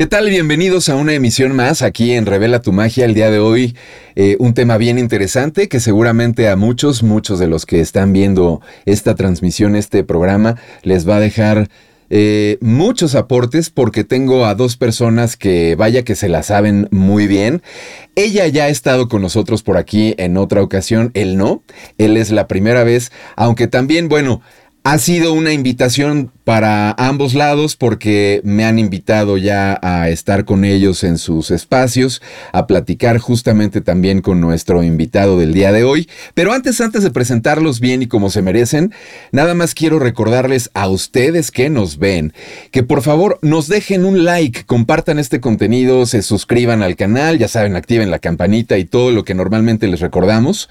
¿Qué tal? Bienvenidos a una emisión más aquí en Revela tu Magia. El día de hoy eh, un tema bien interesante que seguramente a muchos, muchos de los que están viendo esta transmisión, este programa, les va a dejar eh, muchos aportes porque tengo a dos personas que vaya que se la saben muy bien. Ella ya ha estado con nosotros por aquí en otra ocasión, él no, él es la primera vez, aunque también, bueno, ha sido una invitación para ambos lados porque me han invitado ya a estar con ellos en sus espacios, a platicar justamente también con nuestro invitado del día de hoy. Pero antes, antes de presentarlos bien y como se merecen, nada más quiero recordarles a ustedes que nos ven que por favor nos dejen un like, compartan este contenido, se suscriban al canal, ya saben, activen la campanita y todo lo que normalmente les recordamos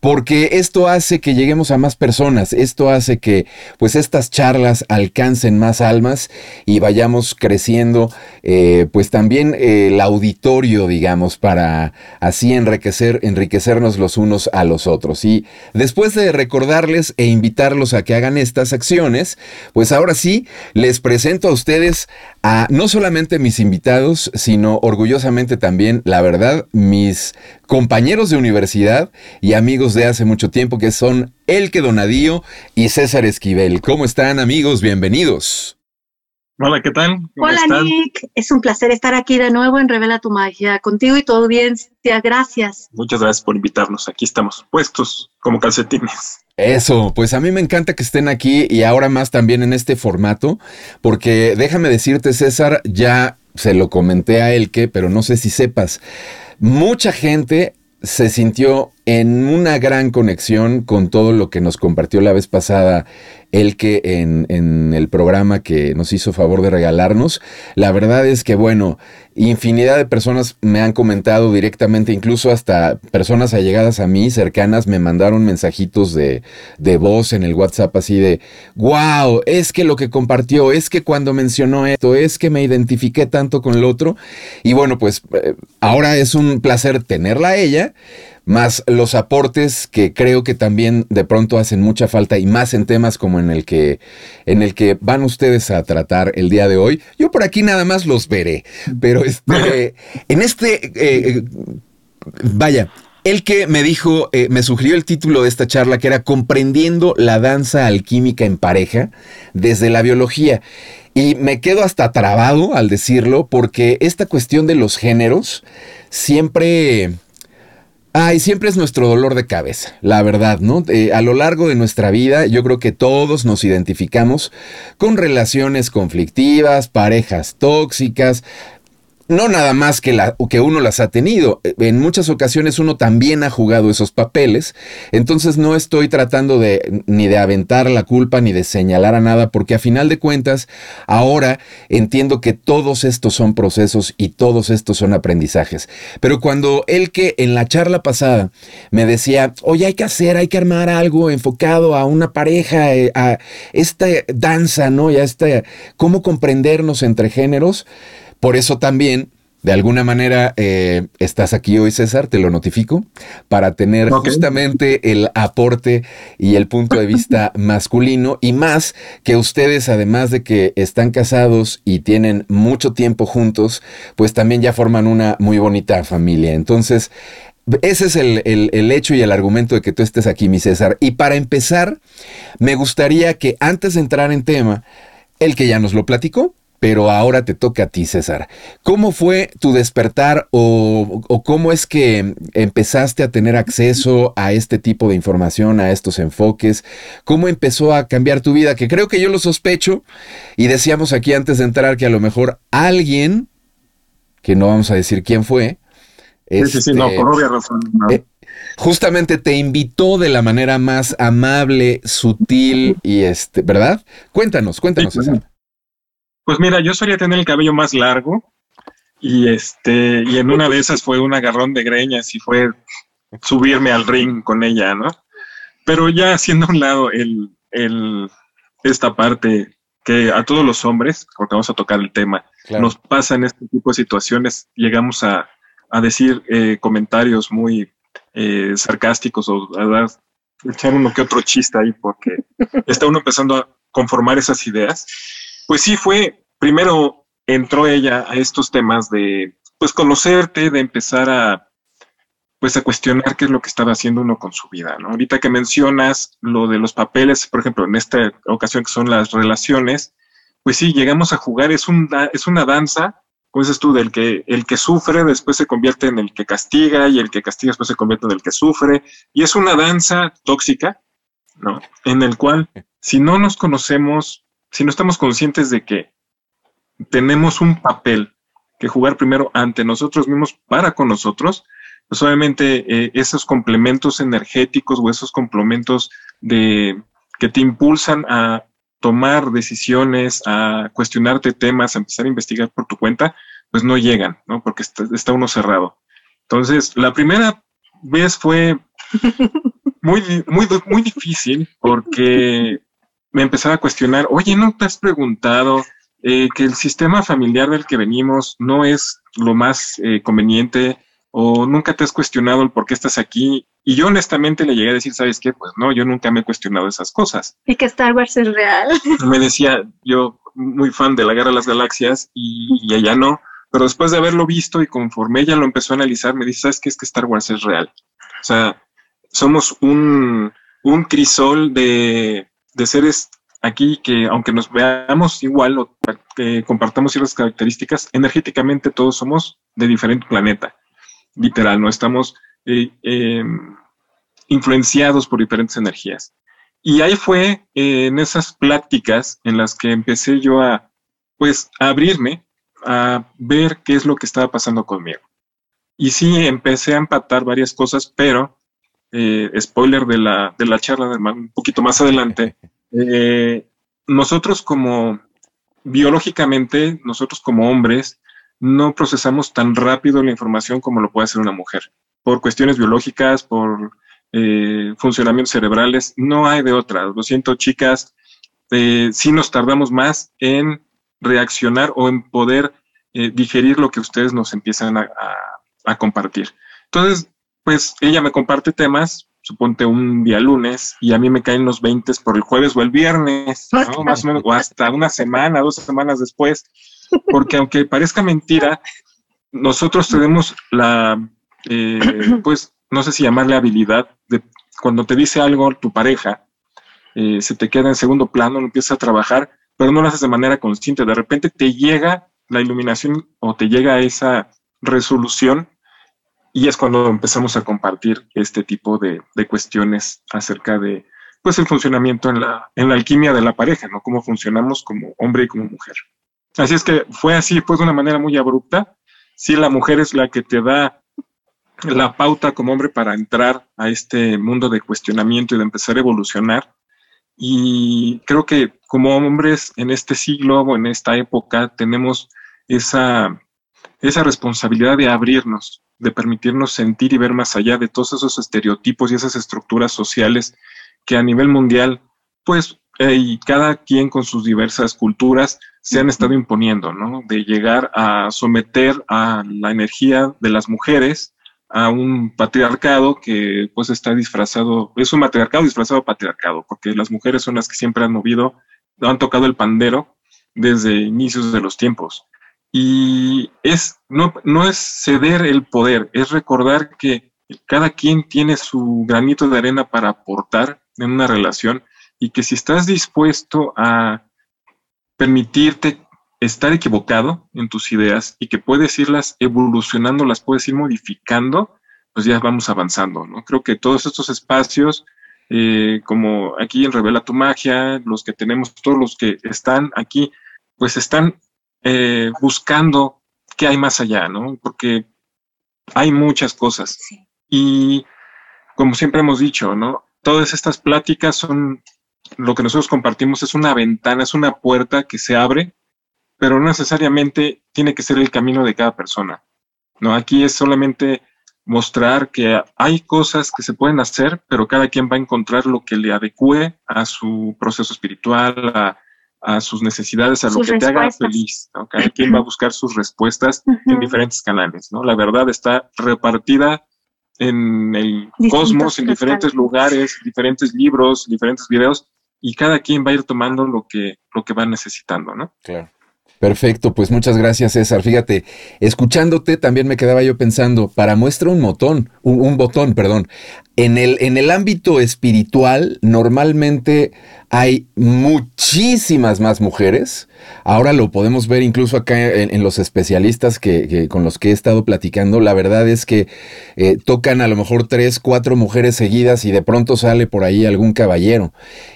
porque esto hace que lleguemos a más personas, esto hace que pues estas charlas alcancen más almas y vayamos creciendo eh, pues también el auditorio, digamos, para así enriquecer, enriquecernos los unos a los otros. Y después de recordarles e invitarlos a que hagan estas acciones, pues ahora sí les presento a ustedes a no solamente mis invitados, sino orgullosamente también, la verdad, mis compañeros de universidad y amigos de hace mucho tiempo que son Elke Donadío y César Esquivel. ¿Cómo están amigos? Bienvenidos. Hola, ¿qué tal? Hola Nick, es un placer estar aquí de nuevo en Revela tu Magia, contigo y todo bien, gracias. Muchas gracias por invitarnos, aquí estamos puestos como calcetines. Eso, pues a mí me encanta que estén aquí y ahora más también en este formato, porque déjame decirte César, ya se lo comenté a Elke, pero no sé si sepas, mucha gente se sintió en una gran conexión con todo lo que nos compartió la vez pasada el que en, en, el programa que nos hizo favor de regalarnos. La verdad es que, bueno, infinidad de personas me han comentado directamente, incluso hasta personas allegadas a mí, cercanas, me mandaron mensajitos de, de voz en el WhatsApp así de, wow, es que lo que compartió, es que cuando mencionó esto, es que me identifiqué tanto con el otro. Y bueno, pues eh, ahora es un placer tenerla a ella más los aportes que creo que también de pronto hacen mucha falta y más en temas como en el que en el que van ustedes a tratar el día de hoy. Yo por aquí nada más los veré, pero este en este eh, eh, vaya, el que me dijo, eh, me sugirió el título de esta charla que era Comprendiendo la danza alquímica en pareja desde la biología. Y me quedo hasta trabado al decirlo porque esta cuestión de los géneros siempre Ay, siempre es nuestro dolor de cabeza, la verdad, ¿no? Eh, a lo largo de nuestra vida, yo creo que todos nos identificamos con relaciones conflictivas, parejas tóxicas, no nada más que, la, que uno las ha tenido. En muchas ocasiones uno también ha jugado esos papeles. Entonces no estoy tratando de ni de aventar la culpa ni de señalar a nada, porque a final de cuentas, ahora entiendo que todos estos son procesos y todos estos son aprendizajes. Pero cuando él que en la charla pasada me decía, oye, hay que hacer, hay que armar algo enfocado a una pareja, eh, a esta danza, ¿no? Y a esta, cómo comprendernos entre géneros por eso también, de alguna manera, eh, estás aquí hoy, César, te lo notifico, para tener justamente el aporte y el punto de vista masculino y más que ustedes, además de que están casados y tienen mucho tiempo juntos, pues también ya forman una muy bonita familia. Entonces, ese es el, el, hecho y el argumento de que tú estés aquí, mi César. Y para empezar, me gustaría que antes de entrar en tema, el que ya nos lo platicó, pero ahora te toca a ti, César. ¿Cómo fue tu despertar o, cómo es que empezaste a tener acceso a este tipo de información, a estos enfoques? ¿Cómo empezó a cambiar tu vida? Que creo que yo lo sospecho y decíamos aquí antes de entrar que a lo mejor alguien, que no vamos a decir quién fue, sí, sí, sí, no, este, por obvia razón. Eh, justamente te invitó de la manera más amable, sutil y este, ¿verdad? Cuéntanos, cuéntanos, César. Pues mira, yo solía tener el cabello más largo y este, y en una de esas fue un agarrón de greñas y fue subirme al ring con ella, ¿no? Pero ya haciendo a un lado el, el, esta parte que a todos los hombres, porque vamos a tocar el tema, nos pasa en este tipo de situaciones, llegamos a, a decir eh, comentarios muy eh, sarcásticos o a dar, echar uno que otro chiste ahí porque está uno empezando a conformar esas ideas pues sí fue primero entró ella a estos temas de, pues, conocerte, de empezar a pues a cuestionar qué es lo que estaba haciendo uno con su vida, ¿no? Ahorita que mencionas lo de los papeles, por ejemplo, en esta ocasión que son las relaciones, pues sí, llegamos a jugar, es, un, es una danza, como dices tú, del que el que sufre después se convierte en el que castiga y el que castiga después se convierte en el que sufre, y es una danza tóxica, ¿no? En el cual, si no nos conocemos, si no estamos conscientes de que tenemos un papel que jugar primero ante nosotros mismos para con nosotros, pues obviamente eh, esos complementos energéticos o esos complementos de, que te impulsan a tomar decisiones, a cuestionarte temas, a empezar a investigar por tu cuenta, pues no llegan, ¿no? Porque está, uno cerrado. Entonces, la primera vez fue muy, muy, muy difícil porque me empezaba a cuestionar, oye, ¿no te has preguntado eh, que el sistema familiar del que venimos no es lo más eh, conveniente? o nunca te has cuestionado el por qué estás aquí. Y yo honestamente le llegué a decir, ¿sabes qué? Pues no, yo nunca me he cuestionado esas cosas. Y que Star Wars es real. Me decía, yo muy fan de la Guerra de las Galaxias y, ella no, pero después de haberlo visto y conforme ella lo empezó a analizar, me dice, ¿sabes qué? Es que Star Wars es real. O sea, somos un, un crisol de, de seres aquí que aunque nos veamos igual o que compartamos ciertas características, energéticamente todos somos de diferente planeta literal, no estamos eh, em, influenciados por diferentes energías. Y ahí fue eh, en esas pláticas en las que empecé yo a, pues, a abrirme, a ver qué es lo que estaba pasando conmigo. Y sí, empecé a empatar varias cosas, pero, eh, spoiler de la, de la charla un poquito más adelante, nosotros como, biológicamente, nosotros como hombres, no procesamos tan rápido la información como lo puede hacer una mujer. Por cuestiones biológicas, por eh, funcionamientos cerebrales, no hay de otra. Lo siento, chicas, eh, sí nos tardamos más en reaccionar o en poder eh, digerir lo que ustedes nos empiezan a, compartir. Entonces, pues ella me comparte temas, suponte un día lunes, y a mí me caen los 20 por el jueves o el viernes, más o menos, o hasta una semana, dos semanas después porque aunque parezca mentira, nosotros tenemos la, eh, pues, no sé si llamarle habilidad, de cuando te dice algo tu pareja, eh, se te queda en segundo plano, lo empiezas a trabajar, pero no lo haces de manera consciente. De repente te llega la iluminación o te llega esa resolución y es cuando empezamos a compartir este tipo de, de cuestiones acerca de pues el funcionamiento en la, en la alquimia de la pareja, ¿no? Cómo funcionamos como hombre y como mujer. Así es que fue así, pues de una manera muy abrupta. Sí, la mujer es la que te da la pauta como hombre para entrar a este mundo de cuestionamiento y de empezar a evolucionar. Y creo que como hombres en este siglo o en esta época tenemos esa, esa responsabilidad de abrirnos, de permitirnos sentir y ver más allá de todos esos estereotipos y esas estructuras sociales que a nivel mundial, pues, eh, y cada quien con sus diversas culturas, se han estado imponiendo, ¿no? De llegar a someter a la energía de las mujeres a un patriarcado que pues está disfrazado, es un matriarcado disfrazado de patriarcado, porque las mujeres son las que siempre han movido, han tocado el pandero desde inicios de los tiempos. Y es, no, no es ceder el poder, es recordar que cada quien tiene su granito de arena para aportar en una relación y que si estás dispuesto a permitirte estar equivocado en tus ideas y que puedes irlas evolucionando, las puedes ir modificando, pues ya vamos avanzando, ¿no? Creo que todos estos espacios, eh, como aquí en Revela tu Magia, los que tenemos, todos los que están aquí, pues están eh, buscando qué hay más allá, ¿no? Porque hay muchas cosas. Y como siempre hemos dicho, ¿no? Todas estas pláticas son lo que nosotros compartimos es una ventana, es una puerta que se abre, pero no necesariamente tiene que ser el camino de cada persona. No, aquí es solamente mostrar que hay cosas que se pueden hacer, pero cada quien va a encontrar lo que le adecue a su proceso espiritual, a, sus necesidades, a lo que te haga feliz. Cada quien va a buscar sus respuestas en diferentes canales. ¿no? La verdad está repartida en el cosmos, en diferentes lugares, diferentes libros, diferentes videos, y cada quien va a ir tomando lo que, lo que va necesitando, ¿no? Claro. Perfecto, pues muchas gracias César. Fíjate, escuchándote también me quedaba yo pensando, para muestra un botón, un, botón, perdón. En el, en el ámbito espiritual normalmente hay muchísimas más mujeres. Ahora lo podemos ver incluso acá en, los especialistas que, con los que he estado platicando. La verdad es que eh, tocan a lo mejor tres, cuatro mujeres seguidas y de pronto sale por ahí algún caballero.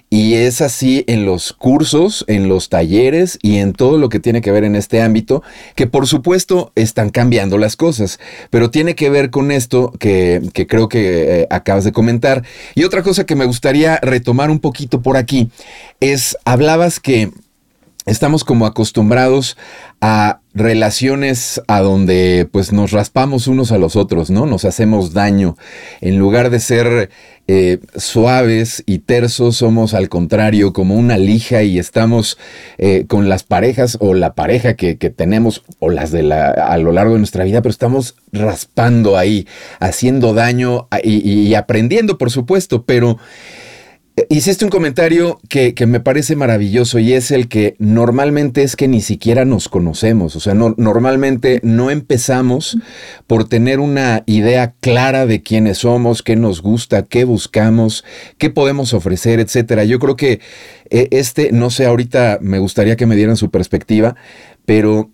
Y es así en los cursos, en los talleres y en todo lo que tiene que ver en este ámbito, que por supuesto están cambiando las cosas, pero tiene que ver con esto que, creo que eh, acabas de comentar. Y otra cosa que me gustaría retomar un poquito por aquí es, hablabas que estamos como acostumbrados a relaciones a donde pues nos raspamos unos a los otros, ¿no? Nos hacemos daño. En lugar de ser eh, suaves y tersos, somos al contrario como una lija y estamos eh, con las parejas o la pareja que, tenemos o las de la, a lo largo de nuestra vida, pero estamos raspando ahí, haciendo daño y aprendiendo, por supuesto, pero... Hiciste un comentario que, me parece maravilloso y es el que normalmente es que ni siquiera nos conocemos. O sea, no, normalmente no empezamos por tener una idea clara de quiénes somos, qué nos gusta, qué buscamos, qué podemos ofrecer, etcétera. Yo creo que eh, este, no sé, ahorita me gustaría que me dieran su perspectiva, pero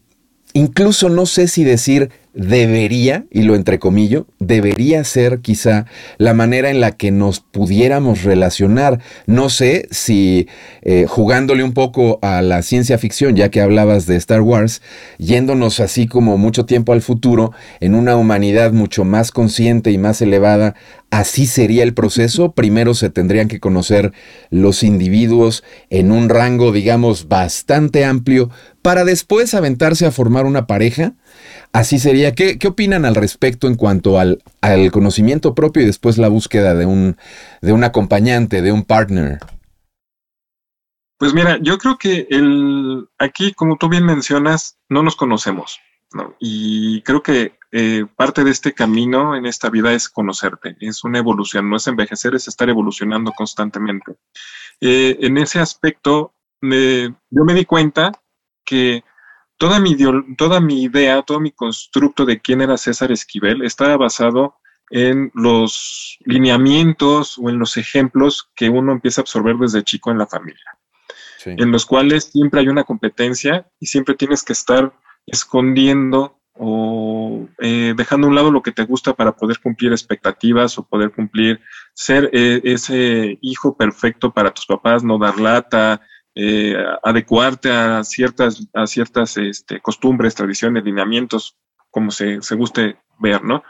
incluso no sé si decir debería, y lo entrecomillo, debería ser quizá la manera en la que nos pudiéramos relacionar. No sé si eh, jugándole un poco a la ciencia ficción, ya que hablabas de Star Wars, yéndonos así como mucho tiempo al futuro, en una humanidad mucho más consciente y más elevada, así sería el proceso. Primero se tendrían que conocer los individuos en un rango, digamos, bastante amplio, para después aventarse a formar una pareja Así sería. ¿Qué, opinan al respecto en cuanto al, al, conocimiento propio y después la búsqueda de un, de un acompañante, de un partner? Pues mira, yo creo que el, aquí, como tú bien mencionas, no nos conocemos. Y creo que eh, parte de este camino en esta vida es conocerte, es una evolución, no es envejecer, es estar evolucionando constantemente. Eh, en ese aspecto, yo me di cuenta que toda mi, toda mi idea, todo mi constructo de quién era César Esquivel estaba basado en los lineamientos o en los ejemplos que uno empieza a absorber desde chico en la familia, en los cuales siempre hay una competencia y siempre tienes que estar escondiendo o eh, dejando a un lado lo que te gusta para poder cumplir expectativas o poder cumplir, ser eh, ese hijo perfecto para tus papás, no dar lata, eh, adecuarte a ciertas, a ciertas este, costumbres, tradiciones, lineamientos, como se, se guste ver, ¿no?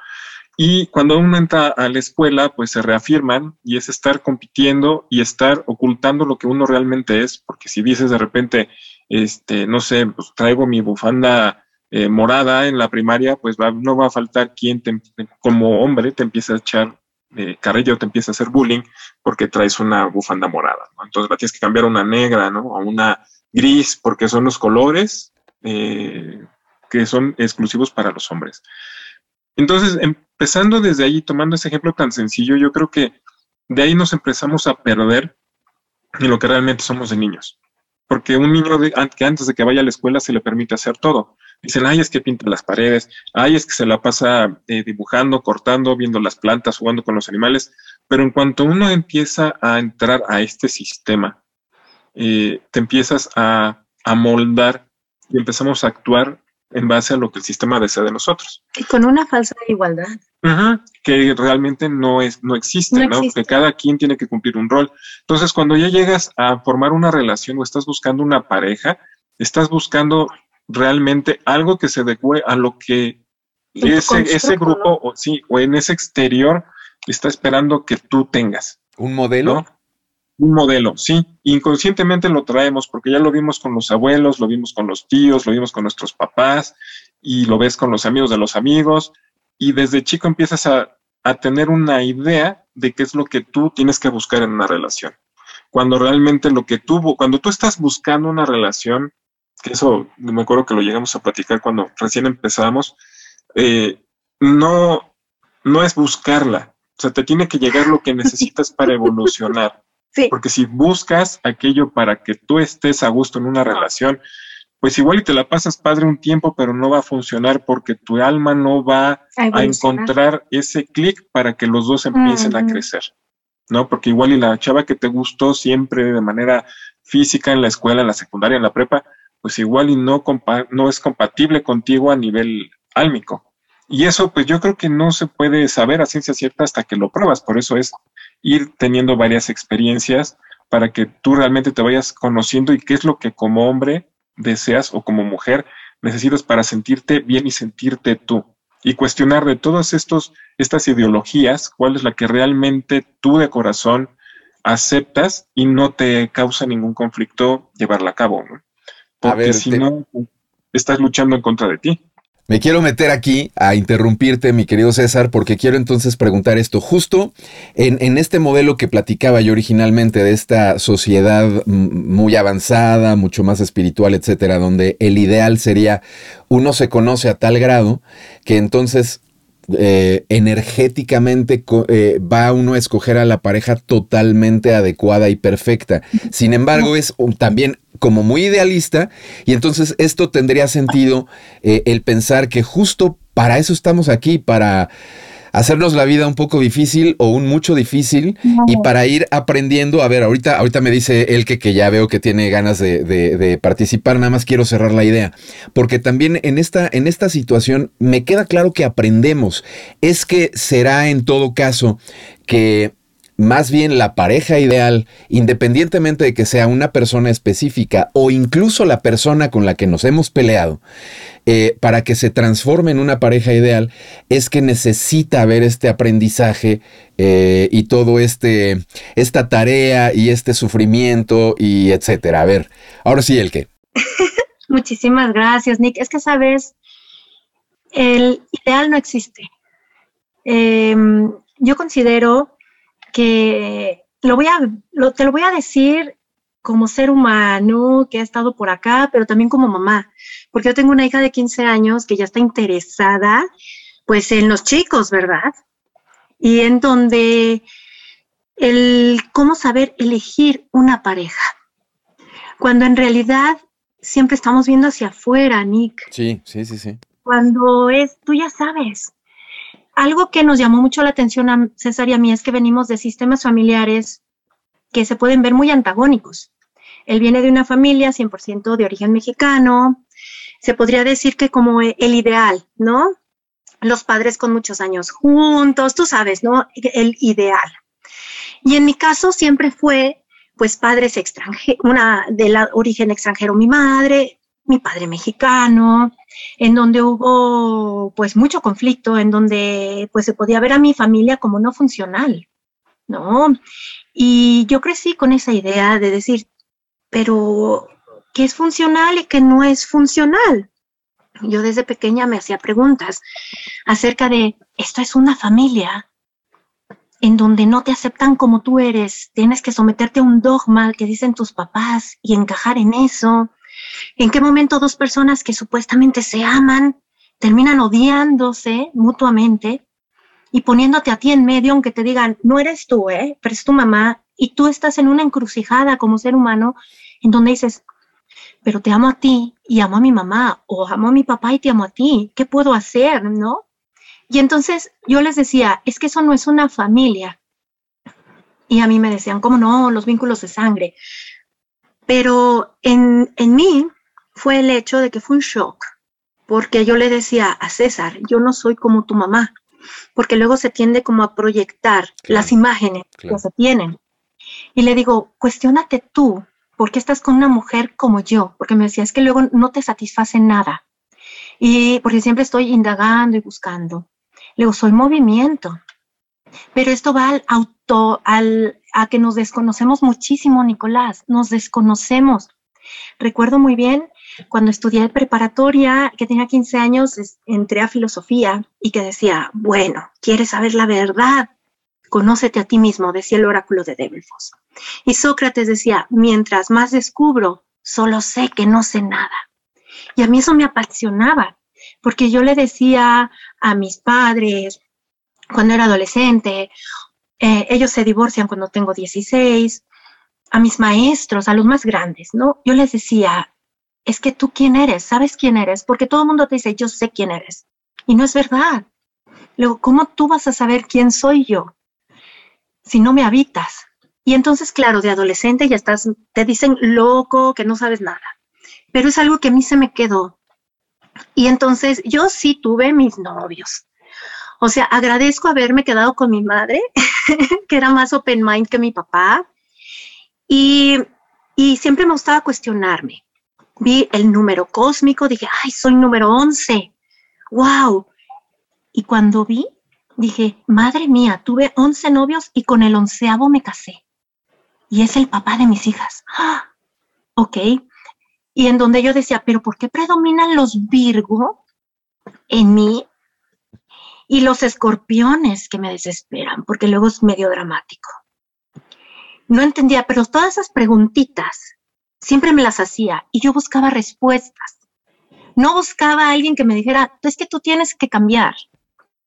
Y cuando uno entra a la escuela, pues se reafirman y es estar compitiendo y estar ocultando lo que uno realmente es, porque si dices de repente, este, no sé, pues traigo mi bufanda eh, morada en la primaria, pues no va a faltar quien como hombre te empiece a echar eh, Carrillo te empieza a hacer bullying porque traes una bufanda morada, Entonces la tienes que cambiar a una negra, ¿no? A una gris, porque son los colores eh, que son exclusivos para los hombres. Entonces, empezando desde ahí, tomando ese ejemplo tan sencillo, yo creo que de ahí nos empezamos a perder en lo que realmente somos de niños. Porque un niño que antes de que vaya a la escuela se le permite hacer todo. Dicen, ay, es que pinta las paredes, ay, es que se la pasa eh, dibujando, cortando, viendo las plantas, jugando con los animales. Pero en cuanto uno empieza a entrar a este sistema, eh, te empiezas a, a moldar y empezamos a actuar en base a lo que el sistema desea de nosotros. Y con una falsa igualdad. que realmente no, es, no existe, no, Que cada quien tiene que cumplir un rol. Entonces, cuando ya llegas a formar una relación o estás buscando una pareja, estás buscando realmente algo que se adecue a lo que ese, ese grupo o, sí, o en ese exterior está esperando que tú tengas. ¿Un modelo? Un modelo, sí. Inconscientemente lo traemos porque ya lo vimos con los abuelos, lo vimos con los tíos, lo vimos con nuestros papás y lo ves con los amigos de los amigos y desde chico empiezas a, a tener una idea de qué es lo que tú tienes que buscar en una relación. Cuando realmente lo que tú, cuando tú estás buscando una relación, que eso me acuerdo que lo llegamos a platicar cuando recién empezamos, eh, no, no es buscarla, o sea, te tiene que llegar lo que necesitas para evolucionar. Porque si buscas aquello para que tú estés a gusto en una relación, pues igual y te la pasas padre un tiempo, pero no va a funcionar porque tu alma no va a, encontrar ese clic para que los dos empiecen a crecer, ¿no? Porque igual y la chava que te gustó siempre de manera física en la escuela, en la secundaria, en la prepa, pues igual y no, no es compatible contigo a nivel álmico. Y eso, pues yo creo que no se puede saber a ciencia cierta hasta que lo pruebas. Por eso es ir teniendo varias experiencias para que tú realmente te vayas conociendo y qué es lo que como hombre deseas o como mujer necesitas para sentirte bien y sentirte tú. Y cuestionar de todas estos, estas ideologías, cuál es la que realmente tú de corazón aceptas y no te causa ningún conflicto llevarla a cabo. Porque si no, estás luchando en contra de ti. Me quiero meter aquí a interrumpirte, mi querido César, porque quiero entonces preguntar esto. Justo en, este modelo que platicaba yo originalmente de esta sociedad muy avanzada, mucho más espiritual, etcétera, donde el ideal sería uno se conoce a tal grado que entonces eh, energéticamente eh, va uno a escoger a la pareja totalmente adecuada y perfecta. Sin embargo, es también como muy idealista y entonces esto tendría sentido eh, el pensar que justo para eso estamos aquí, para hacernos la vida un poco difícil o un mucho difícil y para ir aprendiendo. A ver, ahorita, ahorita me dice el que, que ya veo que tiene ganas de, de, participar, nada más quiero cerrar la idea, porque también en esta, en esta situación me queda claro que aprendemos. Es que será en todo caso que más bien la pareja ideal, independientemente de que sea una persona específica o incluso la persona con la que nos hemos peleado, eh, para que se transforme en una pareja ideal, es que necesita haber este aprendizaje eh, y todo este, esta tarea y este sufrimiento y etcétera. A ver, ahora sí, el qué. Muchísimas gracias, Nick. Es que sabes, el ideal no existe. Em, yo considero que lo voy a, te lo voy a decir como ser humano que ha estado por acá, pero también como mamá, porque yo tengo una hija de 15 años que ya está interesada, pues, en los chicos, ¿verdad? Y en donde el cómo saber elegir una pareja, cuando en realidad siempre estamos viendo hacia afuera, Nick. Sí, sí, sí, sí. Cuando es, tú ya sabes, algo que nos llamó mucho la atención a César y a mí es que venimos de sistemas familiares que se pueden ver muy antagónicos. Él viene de una familia 100% de origen mexicano, se podría decir que como el ideal, ¿no? Los padres con muchos años juntos, tú sabes, ¿no? El ideal. Y en mi caso siempre fue, pues, padres extranjeros, una de la origen extranjero, mi madre, mi padre mexicano, en donde hubo pues mucho conflicto, en donde pues se podía ver a mi familia como no funcional, ¿no? Y yo crecí con esa idea de decir, pero ¿qué es funcional y qué no es funcional? Yo desde pequeña me hacía preguntas acerca de, esto es una familia en donde no te aceptan como tú eres, tienes que someterte a un dogma que dicen tus papás y encajar en eso ¿En qué momento dos personas que supuestamente se aman terminan odiándose mutuamente y poniéndote a ti en medio, aunque te digan, no eres tú, ¿eh? pero es tu mamá, y tú estás en una encrucijada como ser humano en donde dices, pero te amo a ti y amo a mi mamá, o amo a mi papá y te amo a ti, ¿qué puedo hacer? ¿No? Y entonces yo les decía, es que eso no es una familia. Y a mí me decían, ¿cómo no? Los vínculos de sangre. Pero en, en mí fue el hecho de que fue un shock, porque yo le decía a César, yo no soy como tu mamá, porque luego se tiende como a proyectar las imágenes que se tienen. Y le digo, cuestionate tú, ¿por qué estás con una mujer como yo? Porque me decía, es que luego no te satisface nada. Y porque siempre estoy indagando y buscando. Le digo, soy movimiento. Pero esto va al auto, al, a que nos desconocemos muchísimo, Nicolás, nos desconocemos. Recuerdo muy bien cuando estudié preparatoria, que tenía 15 años, entré a filosofía y que decía, bueno, ¿quieres saber la verdad? Conócete a ti mismo, decía el oráculo de Delfos. Y Sócrates decía, mientras más descubro, solo sé que no sé nada. Y a mí eso me apasionaba, porque yo le decía a mis padres, cuando era adolescente, eh, ellos se divorcian cuando tengo 16, a mis maestros, a los más grandes, ¿no? Yo les decía, es que tú quién eres, sabes quién eres, porque todo el mundo te dice, yo sé quién eres. Y no es verdad. Luego, ¿cómo tú vas a saber quién soy yo si no me habitas? Y entonces, claro, de adolescente ya estás, te dicen loco, que no sabes nada. Pero es algo que a mí se me quedó. Y entonces yo sí tuve mis novios. O sea, agradezco haberme quedado con mi madre, que era más open mind que mi papá. Y, y siempre me gustaba cuestionarme. Vi el número cósmico, dije, ay, soy número 11. ¡Wow! Y cuando vi, dije, madre mía, tuve 11 novios y con el onceavo me casé. Y es el papá de mis hijas. ¡Ah! Ok. Y en donde yo decía, pero ¿por qué predominan los Virgo en mí y los escorpiones que me desesperan? Porque luego es medio dramático. No entendía, pero todas esas preguntitas siempre me las hacía y yo buscaba respuestas. No buscaba a alguien que me dijera, es que tú tienes que cambiar,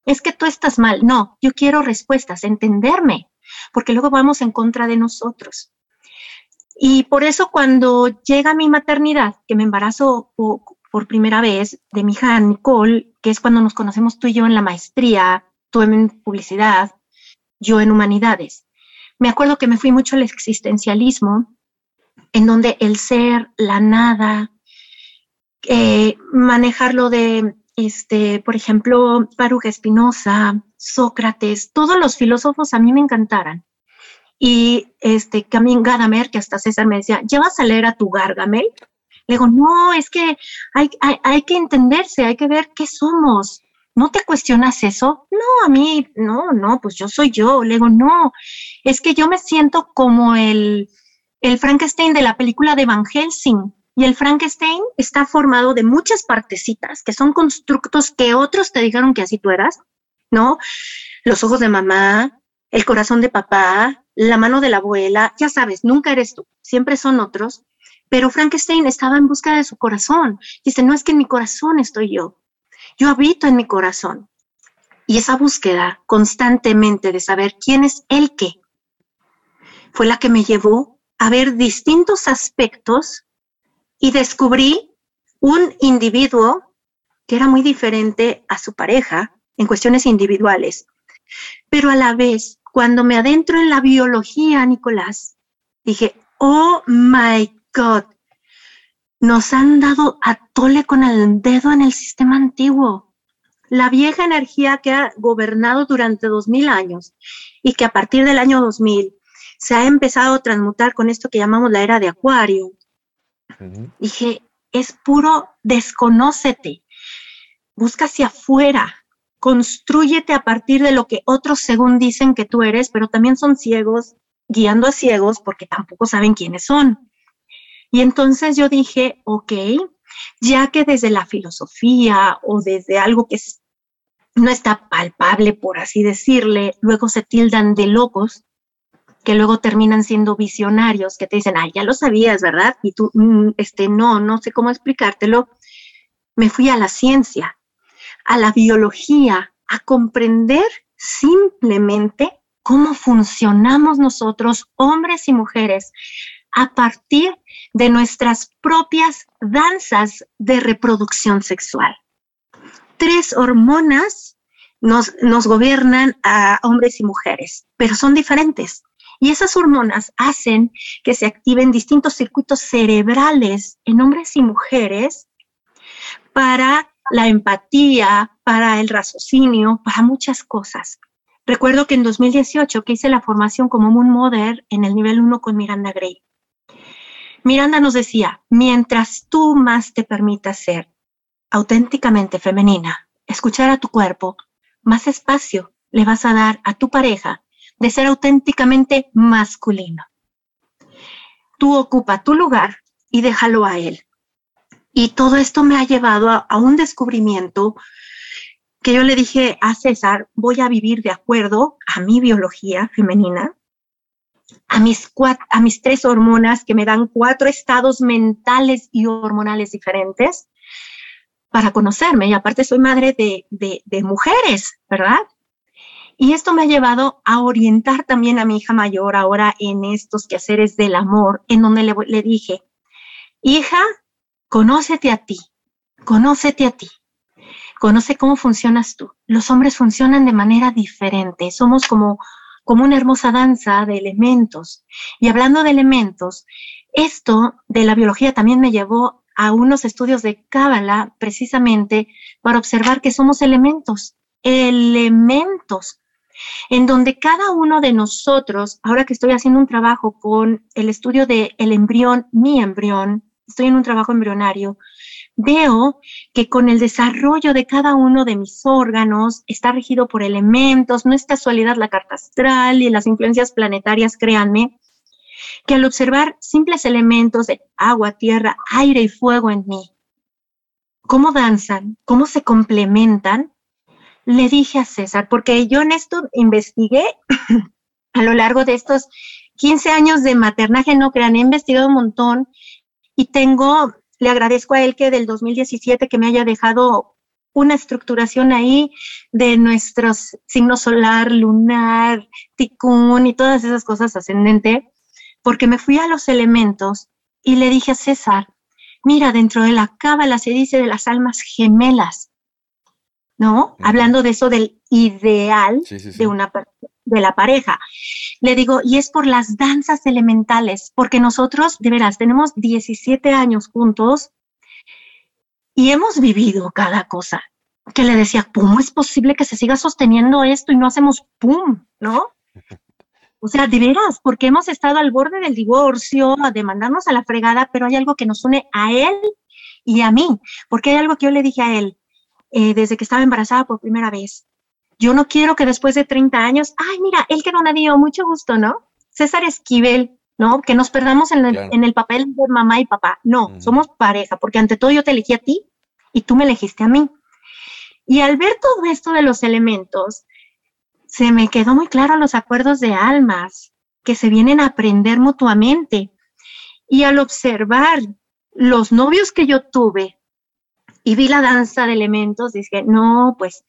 es que tú estás mal. No, yo quiero respuestas, entenderme, porque luego vamos en contra de nosotros. Y por eso cuando llega mi maternidad, que me embarazo por, primera vez de mi hija Nicole, que es cuando nos conocemos tú y yo en la maestría, tú en publicidad, yo en humanidades, me acuerdo que me fui mucho al existencialismo, en donde el ser, la nada, eh, manejarlo de, este, por ejemplo, Baruch Espinosa, Sócrates, todos los filósofos a mí me encantaran. Y este, Camín Gadamer, que hasta César me decía, ¿ya vas a leer a tu Gargamel? Le digo, no, es que hay, hay, hay que entenderse, hay que ver qué somos. ¿No te cuestionas eso? No, a mí, no, no, pues yo soy yo. Le digo, no, es que yo me siento como el, el Frankenstein de la película de Van Helsing. Y el Frankenstein está formado de muchas partecitas que son constructos que otros te dijeron que así tú eras, ¿no? Los ojos de mamá, el corazón de papá, la mano de la abuela, ya sabes, nunca eres tú, siempre son otros. Pero Frankenstein estaba en busca de su corazón. Dice, no es que en mi corazón estoy yo, yo habito en mi corazón. Y esa búsqueda constantemente de saber quién es el qué fue la que me llevó a ver distintos aspectos y descubrí un individuo que era muy diferente a su pareja en cuestiones individuales. Pero a la vez, cuando me adentro en la biología, Nicolás, dije, oh my God, nos han dado a tole con el dedo en el sistema antiguo. La vieja energía que ha gobernado durante dos mil años y que a partir del año 2000 se ha empezado a transmutar con esto que llamamos la era de Acuario. Dije, es puro desconócete, busca hacia afuera, construyete a partir de lo que otros según dicen que tú eres, pero también son ciegos, guiando a ciegos porque tampoco saben quiénes son. Y entonces yo dije, ok, ya que desde la filosofía o desde algo que no está palpable, por así decirle, luego se tildan de locos, que luego terminan siendo visionarios, que te dicen, ay, ya lo sabías, ¿verdad? Y tú, mm, este, no, no sé cómo explicártelo. Me fui a la ciencia, a la biología, a comprender simplemente cómo funcionamos nosotros, hombres y mujeres, a partir de nuestras propias danzas de reproducción sexual. Tres hormonas nos, nos gobiernan a hombres y mujeres, pero son diferentes. Y esas hormonas hacen que se activen distintos circuitos cerebrales en hombres y mujeres para la empatía, para el raciocinio, para muchas cosas. Recuerdo que en 2018 que hice la formación como Moon Mother en el nivel 1 con Miranda Gray. Miranda nos decía, mientras tú más te permitas ser auténticamente femenina, escuchar a tu cuerpo, más espacio le vas a dar a tu pareja de ser auténticamente masculino. Tú ocupa tu lugar y déjalo a él. Y todo esto me ha llevado a, a un descubrimiento que yo le dije a César, voy a vivir de acuerdo a mi biología femenina, a mis, a mis tres hormonas que me dan cuatro estados mentales y hormonales diferentes para conocerme. Y aparte soy madre de, de, mujeres, ¿verdad? Y esto me ha llevado a orientar también a mi hija mayor ahora en estos quehaceres del amor, en donde le, le dije, hija, conócete a ti, conócete a ti. Conoce cómo funcionas tú. Los hombres funcionan de manera diferente. Somos como, como una hermosa danza de elementos. Y hablando de elementos, esto de la biología también me llevó a unos estudios de Cábala precisamente para observar que somos elementos, elementos, en donde cada uno de nosotros, ahora que estoy haciendo un trabajo con el estudio del el embrión, mi embrión, estoy en un trabajo embrionario, veo que con el desarrollo de cada uno de mis órganos está regido por elementos, no es casualidad la carta astral y las influencias planetarias, créanme, que al observar simples elementos de agua, tierra, aire y fuego en mí, cómo danzan, cómo se complementan, le dije a César, porque yo en esto investigué a lo largo de estos 15 años de maternaje, no crean, he investigado un montón y tengo le agradezco a él que del 2017 que me haya dejado una estructuración ahí de nuestros signos solar, lunar, ticún y todas esas cosas ascendente, porque me fui a los elementos y le dije a César, mira, dentro de la cábala se dice de las almas gemelas, ¿no? Hablando de eso del ideal de una de la pareja. Le digo, y es por las danzas elementales, porque nosotros, de veras, tenemos 17 años juntos y hemos vivido cada cosa. Que le decía, ¿cómo es posible que se siga sosteniendo esto y no hacemos pum, no? O sea, de veras, porque hemos estado al borde del divorcio, a demandarnos a la fregada, pero hay algo que nos une a él y a mí, porque hay algo que yo le dije a él, eh, desde que estaba embarazada por primera vez. Yo no quiero que después de 30 años, ay, mira, él que no dio mucho gusto, ¿no? César Esquivel, ¿no? Que nos perdamos en el, papel de mamá y papá. No, somos pareja, porque ante todo yo te elegí a ti y tú me elegiste a mí. Y al ver todo esto de los elementos, se me quedó muy claro los acuerdos de almas que se vienen a aprender mutuamente. Y al observar los novios que yo tuve, y vi la danza de elementos, dije, no, pues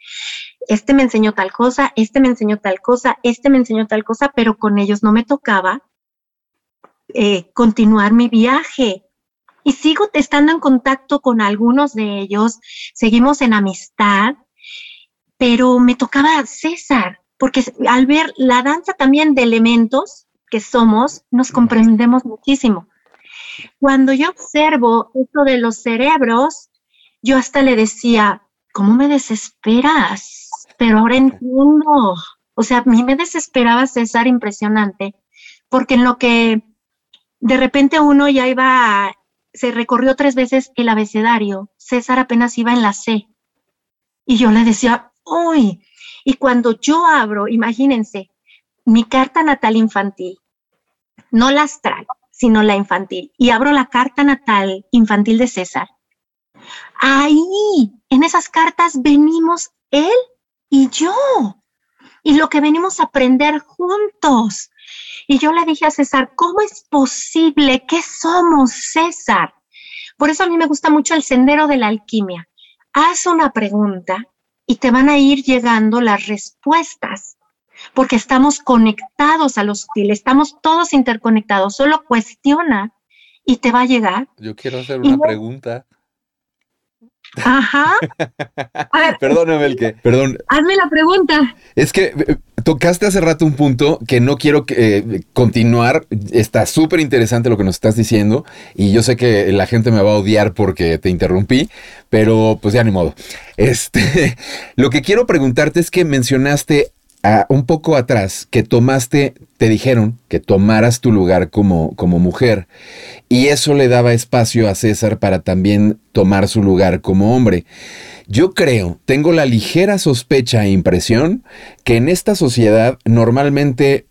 este me enseñó tal cosa, este me enseñó tal cosa, este me enseñó tal cosa, pero con ellos no me tocaba eh, continuar mi viaje. Y sigo estando en contacto con algunos de ellos, seguimos en amistad, pero me tocaba César, porque al ver la danza también de elementos que somos, nos comprendemos muchísimo. Cuando yo observo esto de los cerebros, yo hasta le decía, ¿cómo me desesperas? Pero ahora entiendo. O sea, a mí me desesperaba César impresionante, porque en lo que de repente uno ya iba, se recorrió tres veces el abecedario, César apenas iba en la C. Y yo le decía, uy, y cuando yo abro, imagínense, mi carta natal infantil, no la astral, sino la infantil, y abro la carta natal infantil de César, Ahí, en esas cartas venimos él y yo. Y lo que venimos a aprender juntos. Y yo le dije a César, ¿cómo es posible? ¿Qué somos, César? Por eso a mí me gusta mucho el sendero de la alquimia. Haz una pregunta y te van a ir llegando las respuestas, porque estamos conectados a los sutiles, estamos todos interconectados. Solo cuestiona y te va a llegar. Yo quiero hacer una pregunta. Ajá. Perdóname el que. Perdón. Hazme la pregunta. Es que eh, tocaste hace rato un punto que no quiero eh, continuar. Está súper interesante lo que nos estás diciendo. Y yo sé que la gente me va a odiar porque te interrumpí. Pero pues ya ni modo. Este. Lo que quiero preguntarte es que mencionaste un poco atrás que tomaste, te dijeron que tomaras tu lugar como, como mujer y eso le daba espacio a César para también tomar su lugar como hombre. Yo creo, tengo la ligera sospecha e impresión que en esta sociedad normalmente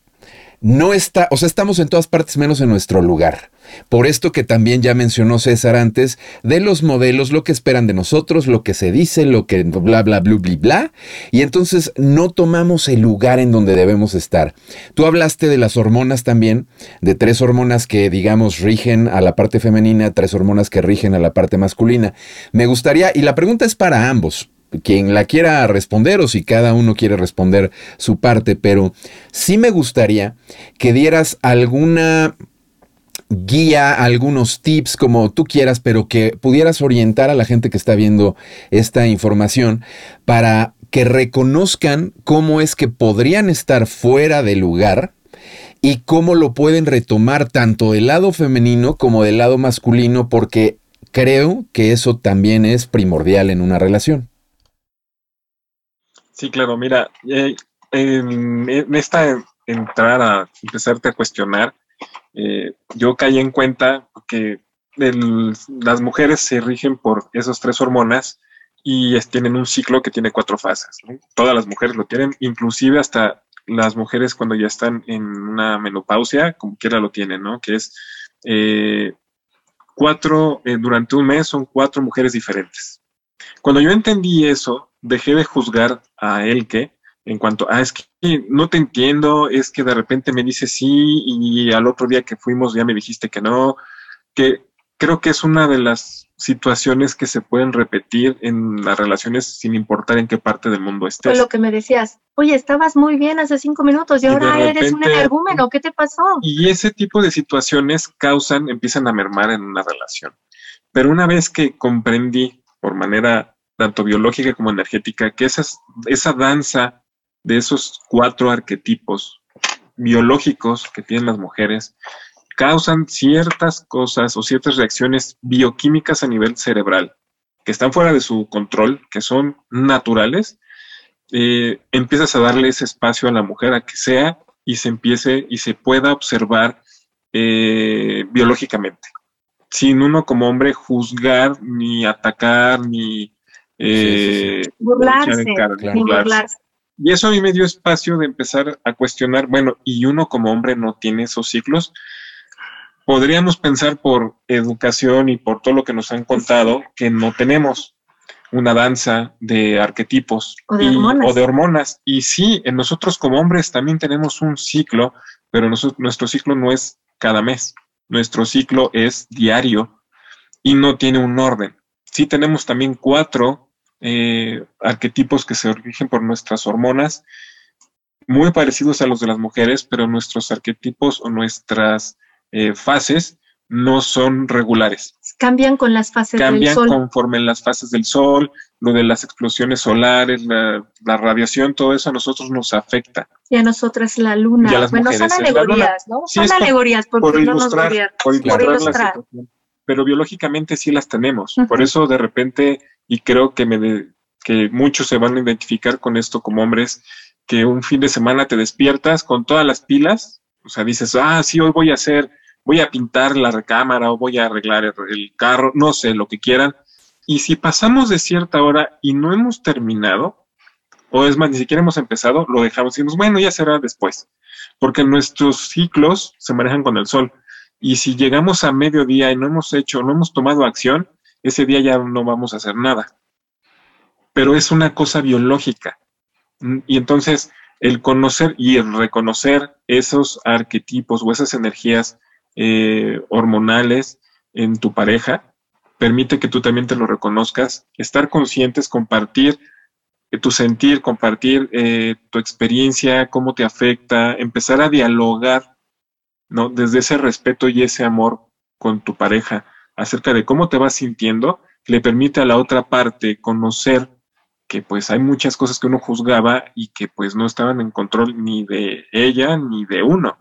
no está, o sea, estamos en todas partes menos en nuestro lugar. Por esto que también ya mencionó César antes, de los modelos, lo que esperan de nosotros, lo que se dice, lo que bla, bla, bla, bla, bla. Y entonces no tomamos el lugar en donde debemos estar. Tú hablaste de las hormonas también, de tres hormonas que, digamos, rigen a la parte femenina, tres hormonas que rigen a la parte masculina. Me gustaría, y la pregunta es para ambos, quien la quiera responder o si cada uno quiere responder su parte, pero sí me gustaría que dieras alguna guía, algunos tips, como tú quieras, pero que pudieras orientar a la gente que está viendo esta información para que reconozcan cómo es que podrían estar fuera de lugar y cómo lo pueden retomar tanto del lado femenino como del lado masculino, porque creo que eso también es primordial en una relación. Sí, claro, mira, eh, en, esta entrada, a empezarte a cuestionar, eh, yo caí en cuenta que las mujeres se rigen por esas tres hormonas y tienen un ciclo que tiene cuatro fases. Todas las mujeres lo tienen, inclusive hasta las mujeres cuando ya están en una menopausia, como quiera lo tienen, ¿no? Que es eh, cuatro, eh, durante un mes son cuatro mujeres diferentes. Cuando yo entendí eso, dejé de juzgar a él que en cuanto, ah, es que no te entiendo, es que de repente me dice sí y al otro día que fuimos ya me dijiste que no, que creo que es una de las situaciones que se pueden repetir en las relaciones sin importar en qué parte del mundo estés. Fue lo que me decías, oye, estabas muy bien hace cinco minutos y, ahora eres un energúmeno, ¿qué te pasó? Y ese tipo de situaciones causan, empiezan a mermar en una relación. Pero una vez que comprendí por manera tanto biológica como energética que esa, danza de esos cuatro arquetipos biológicos que tienen las mujeres causan ciertas cosas o ciertas reacciones bioquímicas a nivel cerebral que están fuera de su control, que son naturales, eh, empiezas a darle ese espacio a la mujer a que sea y se empiece y se pueda observar eh, biológicamente, sin uno como hombre juzgar, ni atacar, ni eh, burlarse, Y eso a mí me dio espacio de empezar a cuestionar, bueno, y uno como hombre no tiene esos ciclos, podríamos pensar por educación y por todo lo que nos han contado que no tenemos una danza de arquetipos o de, hormonas. y, sí, en nosotros como hombres también tenemos un ciclo, pero nuestro ciclo no es cada mes, nuestro ciclo es diario y no tiene un orden. Sí tenemos también cuatro eh, arquetipos que se origen por nuestras hormonas, muy parecidos a los de las mujeres, pero nuestros arquetipos o nuestras eh, fases no son regulares. Cambian con las fases del sol. Cambian conforme las fases del sol, lo de las explosiones solares, la, radiación, todo eso a nosotros nos afecta. Y a nosotras la luna. bueno, son alegorías, ¿no? son alegorías porque por no nos por ilustrar, Pero biológicamente sí las tenemos. Por eso de repente, y creo que, me que muchos se van a identificar con esto como hombres, que un fin de semana te despiertas con todas las pilas, o sea, dices, ah, sí, hoy voy a hacer voy a pintar la recámara o voy a arreglar el, carro, no sé, lo que quieran. Y si pasamos de cierta hora y no hemos terminado, o es más, ni siquiera hemos empezado, lo dejamos y decimos, bueno, ya será después, porque nuestros ciclos se manejan con el sol. Y si llegamos a mediodía y no hemos hecho, no hemos tomado acción, ese día ya no vamos a hacer nada. Pero es una cosa biológica. Y entonces el conocer y el reconocer esos arquetipos o esas energías eh, hormonales en tu pareja, permite que tú también te lo reconozcas, estar conscientes, compartir eh, tu sentir, compartir eh, tu experiencia, cómo te afecta, empezar a dialogar, ¿no? Desde ese respeto y ese amor con tu pareja acerca de cómo te vas sintiendo, le permite a la otra parte conocer que pues hay muchas cosas que uno juzgaba y que pues no estaban en control ni de ella ni de uno,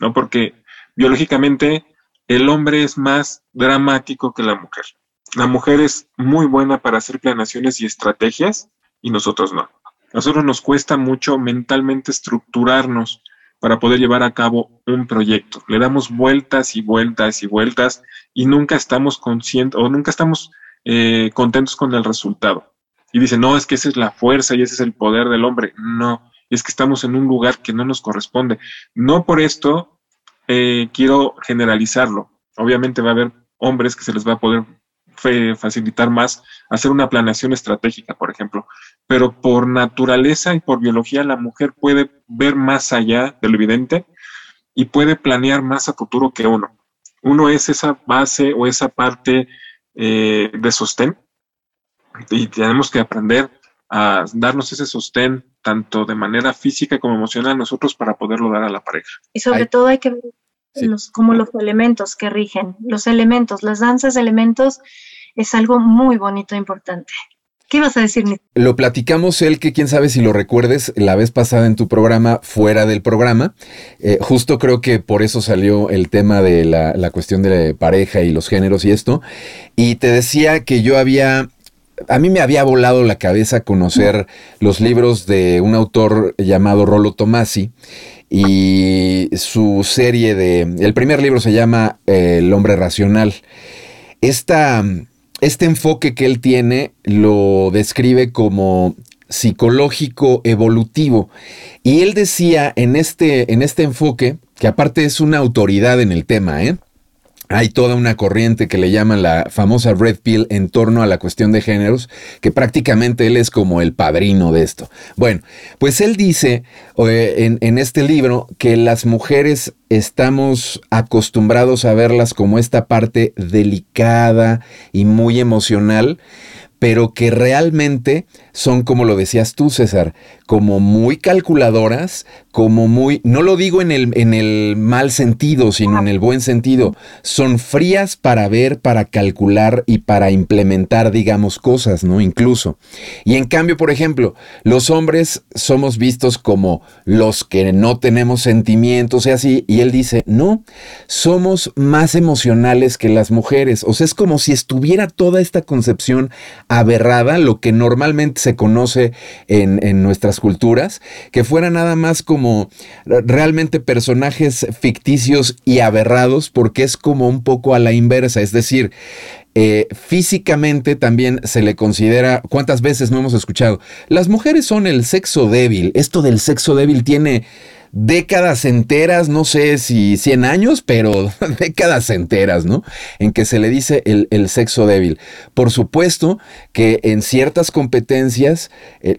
¿no? Porque biológicamente el hombre es más dramático que la mujer. La mujer es muy buena para hacer planeaciones y estrategias y nosotros no. A nosotros nos cuesta mucho mentalmente estructurarnos para poder llevar a cabo un proyecto. Le damos vueltas y vueltas y vueltas y nunca estamos conscientes o nunca estamos eh, contentos con el resultado. Y dicen, no, es que esa es la fuerza y ese es el poder del hombre. No, es que estamos en un lugar que no nos corresponde. No por esto eh, quiero generalizarlo. Obviamente va a haber hombres que se les va a poder facilitar más hacer una planeación estratégica, por ejemplo. Pero por naturaleza y por biología, la mujer puede ver más allá de lo evidente y puede planear más a futuro que uno. Uno es esa base o esa parte eh, de sostén y tenemos que aprender a darnos ese sostén tanto de manera física como emocional nosotros para poderlo dar a la pareja. Y sobre todo hay que ver los, como los elementos que rigen, los elementos, las danzas de elementos es algo muy bonito e importante. ¿Qué ibas a decir, Nick? Lo platicamos él, que quién sabe si lo recuerdes, la vez pasada en tu programa, fuera del programa. Eh, justo creo que por eso salió el tema de la, la cuestión de pareja y los géneros y esto. Y te decía que yo había a mí me había volado la cabeza conocer los libros de un autor llamado Rollo Tomasi y su serie de... El primer libro se llama eh, El hombre racional. Esta, este enfoque que él tiene lo describe como psicológico evolutivo. Y él decía en este, en este enfoque, que aparte es una autoridad en el tema, ¿eh? Hay toda una corriente que le llaman la famosa Red Pill en torno a la cuestión de géneros, que prácticamente él es como el padrino de esto. Bueno, pues él dice eh, en, en este libro que las mujeres estamos acostumbrados a verlas como esta parte delicada y muy emocional, pero que realmente son, como lo decías tú, César, como muy calculadoras, como muy, no lo digo en el, en el mal sentido, sino en el buen sentido, son frías para ver, para calcular y para implementar, digamos, cosas, ¿no? Incluso. Y en cambio, por ejemplo, los hombres somos vistos como los que no tenemos sentimientos y así, y él dice, no, somos más emocionales que las mujeres, o sea, es como si estuviera toda esta concepción aberrada, lo que normalmente se conoce en, en nuestras culturas, que fuera nada más como realmente personajes ficticios y aberrados, porque es como un poco a la inversa, es decir, eh, físicamente también se le considera, ¿cuántas veces no hemos escuchado? Las mujeres son el sexo débil. Esto del sexo débil tiene décadas enteras, no sé si 100 años, pero décadas enteras, ¿no? En que se le dice el, sexo débil. Por supuesto que en ciertas competencias, eh,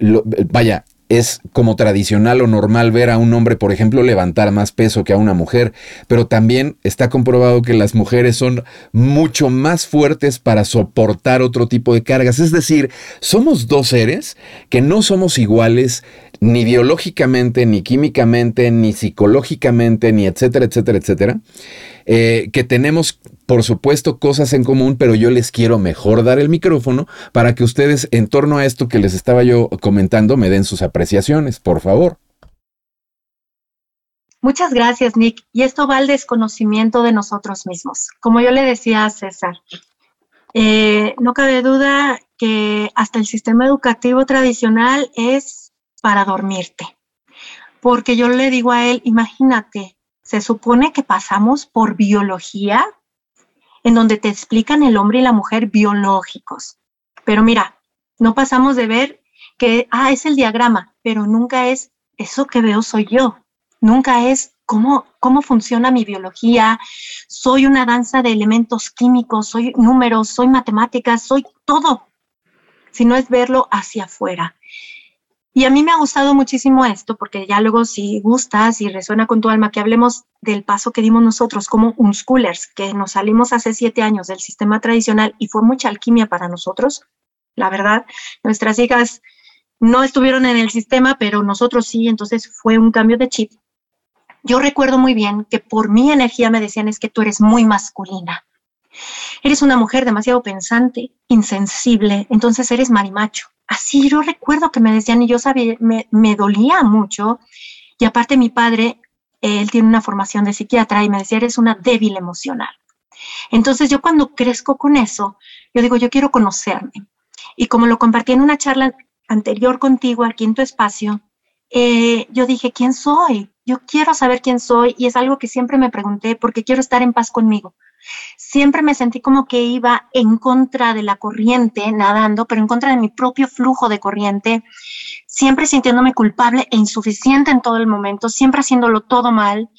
vaya, es como tradicional o normal ver a un hombre, por ejemplo, levantar más peso que a una mujer, pero también está comprobado que las mujeres son mucho más fuertes para soportar otro tipo de cargas. Es decir, somos dos seres que no somos iguales ni biológicamente, ni químicamente, ni psicológicamente, ni etcétera, etcétera, etcétera, eh, que tenemos, por supuesto, cosas en común, pero yo les quiero mejor dar el micrófono para que ustedes, en torno a esto que les estaba yo comentando, me den sus apreciaciones, por favor. Muchas gracias, Nick. Y esto va al desconocimiento de nosotros mismos. Como yo le decía a César, eh, no cabe duda que hasta el sistema educativo tradicional es para dormirte. Porque yo le digo a él, imagínate, se supone que pasamos por biología, en donde te explican el hombre y la mujer biológicos. Pero mira, no pasamos de ver que, ah, es el diagrama, pero nunca es, eso que veo soy yo. Nunca es cómo, cómo funciona mi biología. Soy una danza de elementos químicos, soy números, soy matemáticas, soy todo. Sino es verlo hacia afuera. Y a mí me ha gustado muchísimo esto, porque ya luego si gustas y resuena con tu alma, que hablemos del paso que dimos nosotros como unschoolers, que nos salimos hace siete años del sistema tradicional y fue mucha alquimia para nosotros. La verdad, nuestras hijas no estuvieron en el sistema, pero nosotros sí, entonces fue un cambio de chip. Yo recuerdo muy bien que por mi energía me decían es que tú eres muy masculina. Eres una mujer demasiado pensante, insensible, entonces eres marimacho así yo recuerdo que me decían y yo sabía, me, dolía mucho. Y aparte mi padre, él tiene una formación de psiquiatra y me decía, eres una débil emocional. Entonces yo cuando crezco con eso, yo digo, yo quiero conocerme. Y como lo compartí en una charla anterior contigo aquí en tu espacio, eh, yo dije, ¿quién soy? Yo quiero saber quién soy y es algo que siempre me pregunté porque quiero estar en paz conmigo siempre me sentí como que iba en contra de la corriente, nadando, pero en contra de mi propio flujo de corriente, siempre sintiéndome culpable e insuficiente en todo el momento, siempre haciéndolo todo mal,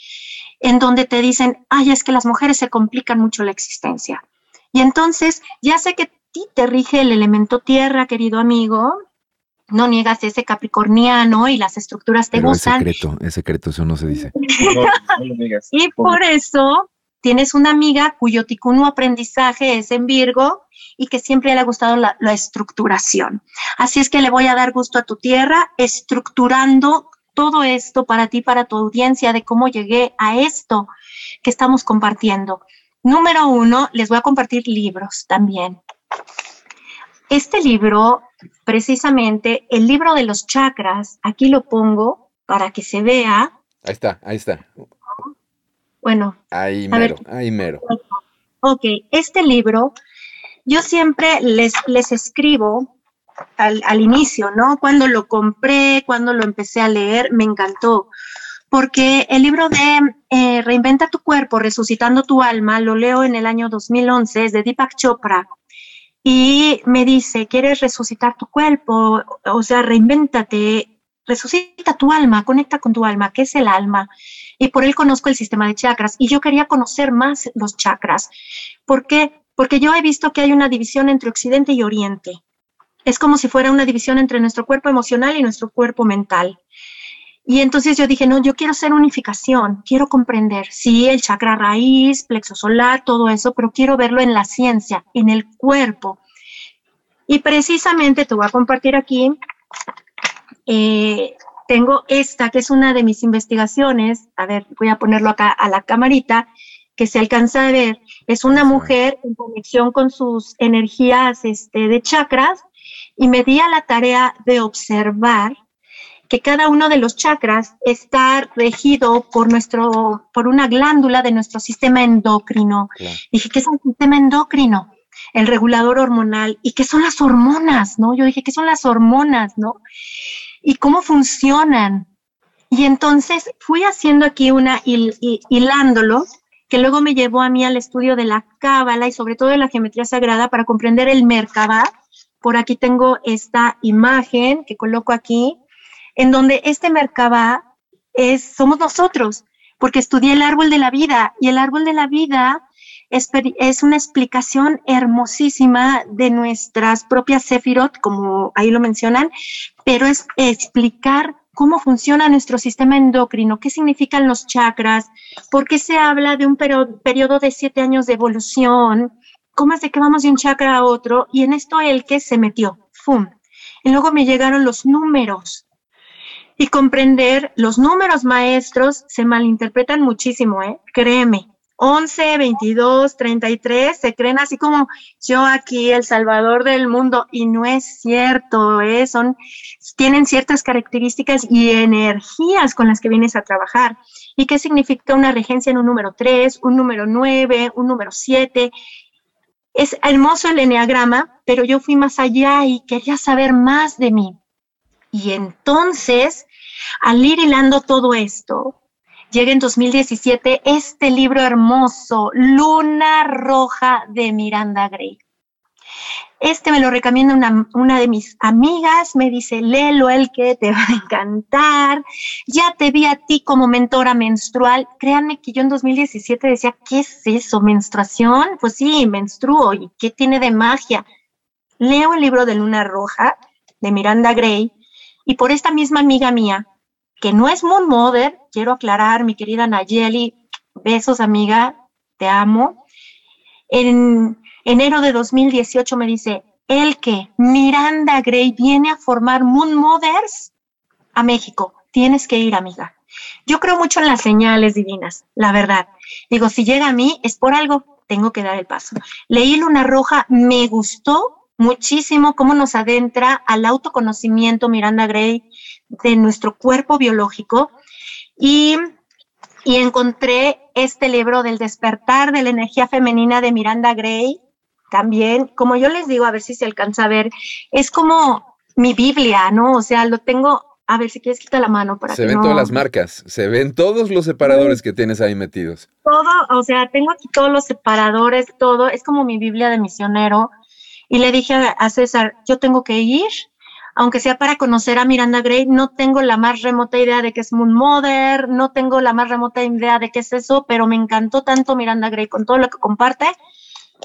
en donde te dicen, ay, es que las mujeres se complican mucho la existencia. Y entonces, ya sé que ti te rige el elemento tierra, querido amigo, no niegas ese capricorniano y las estructuras te gustan. Es secreto, es secreto, eso no se dice. y por eso tienes una amiga cuyo ticuno aprendizaje es en Virgo y que siempre le ha gustado la, estructuración. Así es que le voy a dar gusto a tu tierra estructurando todo esto para ti, para tu audiencia, de cómo llegué a esto que estamos compartiendo. Número uno, les voy a compartir libros también. Este libro, precisamente, el libro de los chakras, aquí lo pongo para que se vea. Ahí está, ahí está. Bueno. Ahí mero, ahí mero. Ok, este libro, yo siempre les, les escribo al, al, inicio, ¿no? Cuando lo compré, cuando lo empecé a leer, me encantó. Porque el libro de eh, Reinventa tu cuerpo, resucitando tu alma, lo leo en el año 2011, es de Deepak Chopra. Y me dice, ¿quieres resucitar tu cuerpo? O sea, reinvéntate, resucita tu alma, conecta con tu alma, ¿qué es el alma? Y por él conozco el sistema de chakras. Y yo quería conocer más los chakras. ¿Por qué? Porque yo he visto que hay una división entre Occidente y Oriente es como si fuera una división entre nuestro cuerpo emocional y nuestro cuerpo mental. Y entonces yo dije, no, yo quiero hacer unificación, quiero comprender, sí, el chakra raíz, plexo solar, todo eso, pero quiero verlo en la ciencia, en el cuerpo. Y precisamente te voy a compartir aquí, eh, tengo esta, que es una de mis investigaciones, a ver, voy a ponerlo acá a la camarita, que se alcanza a ver, es una mujer en conexión con sus energías este, de chakras, y me di a la tarea de observar que cada uno de los chakras está regido por nuestro, por una glándula de nuestro sistema endocrino. Dije, ¿qué es el sistema endocrino? El regulador hormonal. ¿Y qué son las hormonas? ¿No? Yo dije, ¿qué son las hormonas? ¿No? ¿Y cómo funcionan? Y entonces fui haciendo aquí una hilándolo, que luego me llevó a mí al estudio de la cábala y sobre todo de la geometría sagrada para comprender el Merkabah, por aquí tengo esta imagen que coloco aquí, en donde este Merkabah es, somos nosotros, porque estudié el árbol de la vida y el árbol de la vida es, es una explicación hermosísima de nuestras propias Sefirot, como ahí lo mencionan, pero es explicar cómo funciona nuestro sistema endocrino, qué significan los chakras, por qué se habla de un periodo de siete años de evolución, cómo es de que vamos de un chakra a otro, y en esto el que se metió, ¡fum! Y luego me llegaron los números. Y comprender, los números maestros se malinterpretan muchísimo, ¿eh? Créeme. 11, 22, 33, se creen así como yo aquí, el salvador del mundo, y no es cierto, ¿eh? Son, tienen ciertas características y energías con las que vienes a trabajar. ¿Y qué significa una regencia en un número 3, un número 9, un número 7? Es hermoso el enneagrama, pero yo fui más allá y quería saber más de mí. Y entonces, al ir hilando todo esto, llega en 2017 este libro hermoso, Luna Roja de Miranda Gray. Este me lo recomienda una, de mis amigas, me dice, léelo el que te va a encantar. Ya te vi a ti como mentora menstrual. Créanme que yo en 2017 decía, ¿qué es eso? ¿Menstruación? Pues sí, menstruo. ¿Y qué tiene de magia? Leo el libro de Luna Roja de Miranda Gray y por esta misma amiga mía, que no es Moon Mother, quiero aclarar, mi querida Nayeli, besos amiga, te amo. En enero de 2018 me dice, el que Miranda Gray viene a formar Moon Mothers a México. Tienes que ir, amiga. Yo creo mucho en las señales divinas, la verdad. Digo, si llega a mí es por algo, tengo que dar el paso. Leí Luna Roja, me gustó muchísimo cómo nos adentra al autoconocimiento Miranda Gray de nuestro cuerpo biológico y, y encontré este libro del despertar de la energía femenina de Miranda Gray, también, como yo les digo, a ver si se alcanza a ver, es como mi Biblia, ¿no? O sea, lo tengo, a ver si quieres quitar la mano para Se ven todas las marcas, se ven todos los separadores que tienes ahí metidos. Todo, o sea, tengo aquí todos los separadores, todo, es como mi Biblia de misionero. Y le dije a César, yo tengo que ir, aunque sea para conocer a Miranda Gray, no tengo la más remota idea de qué es Moon Mother, no tengo la más remota idea de qué es eso, pero me encantó tanto Miranda Gray con todo lo que comparte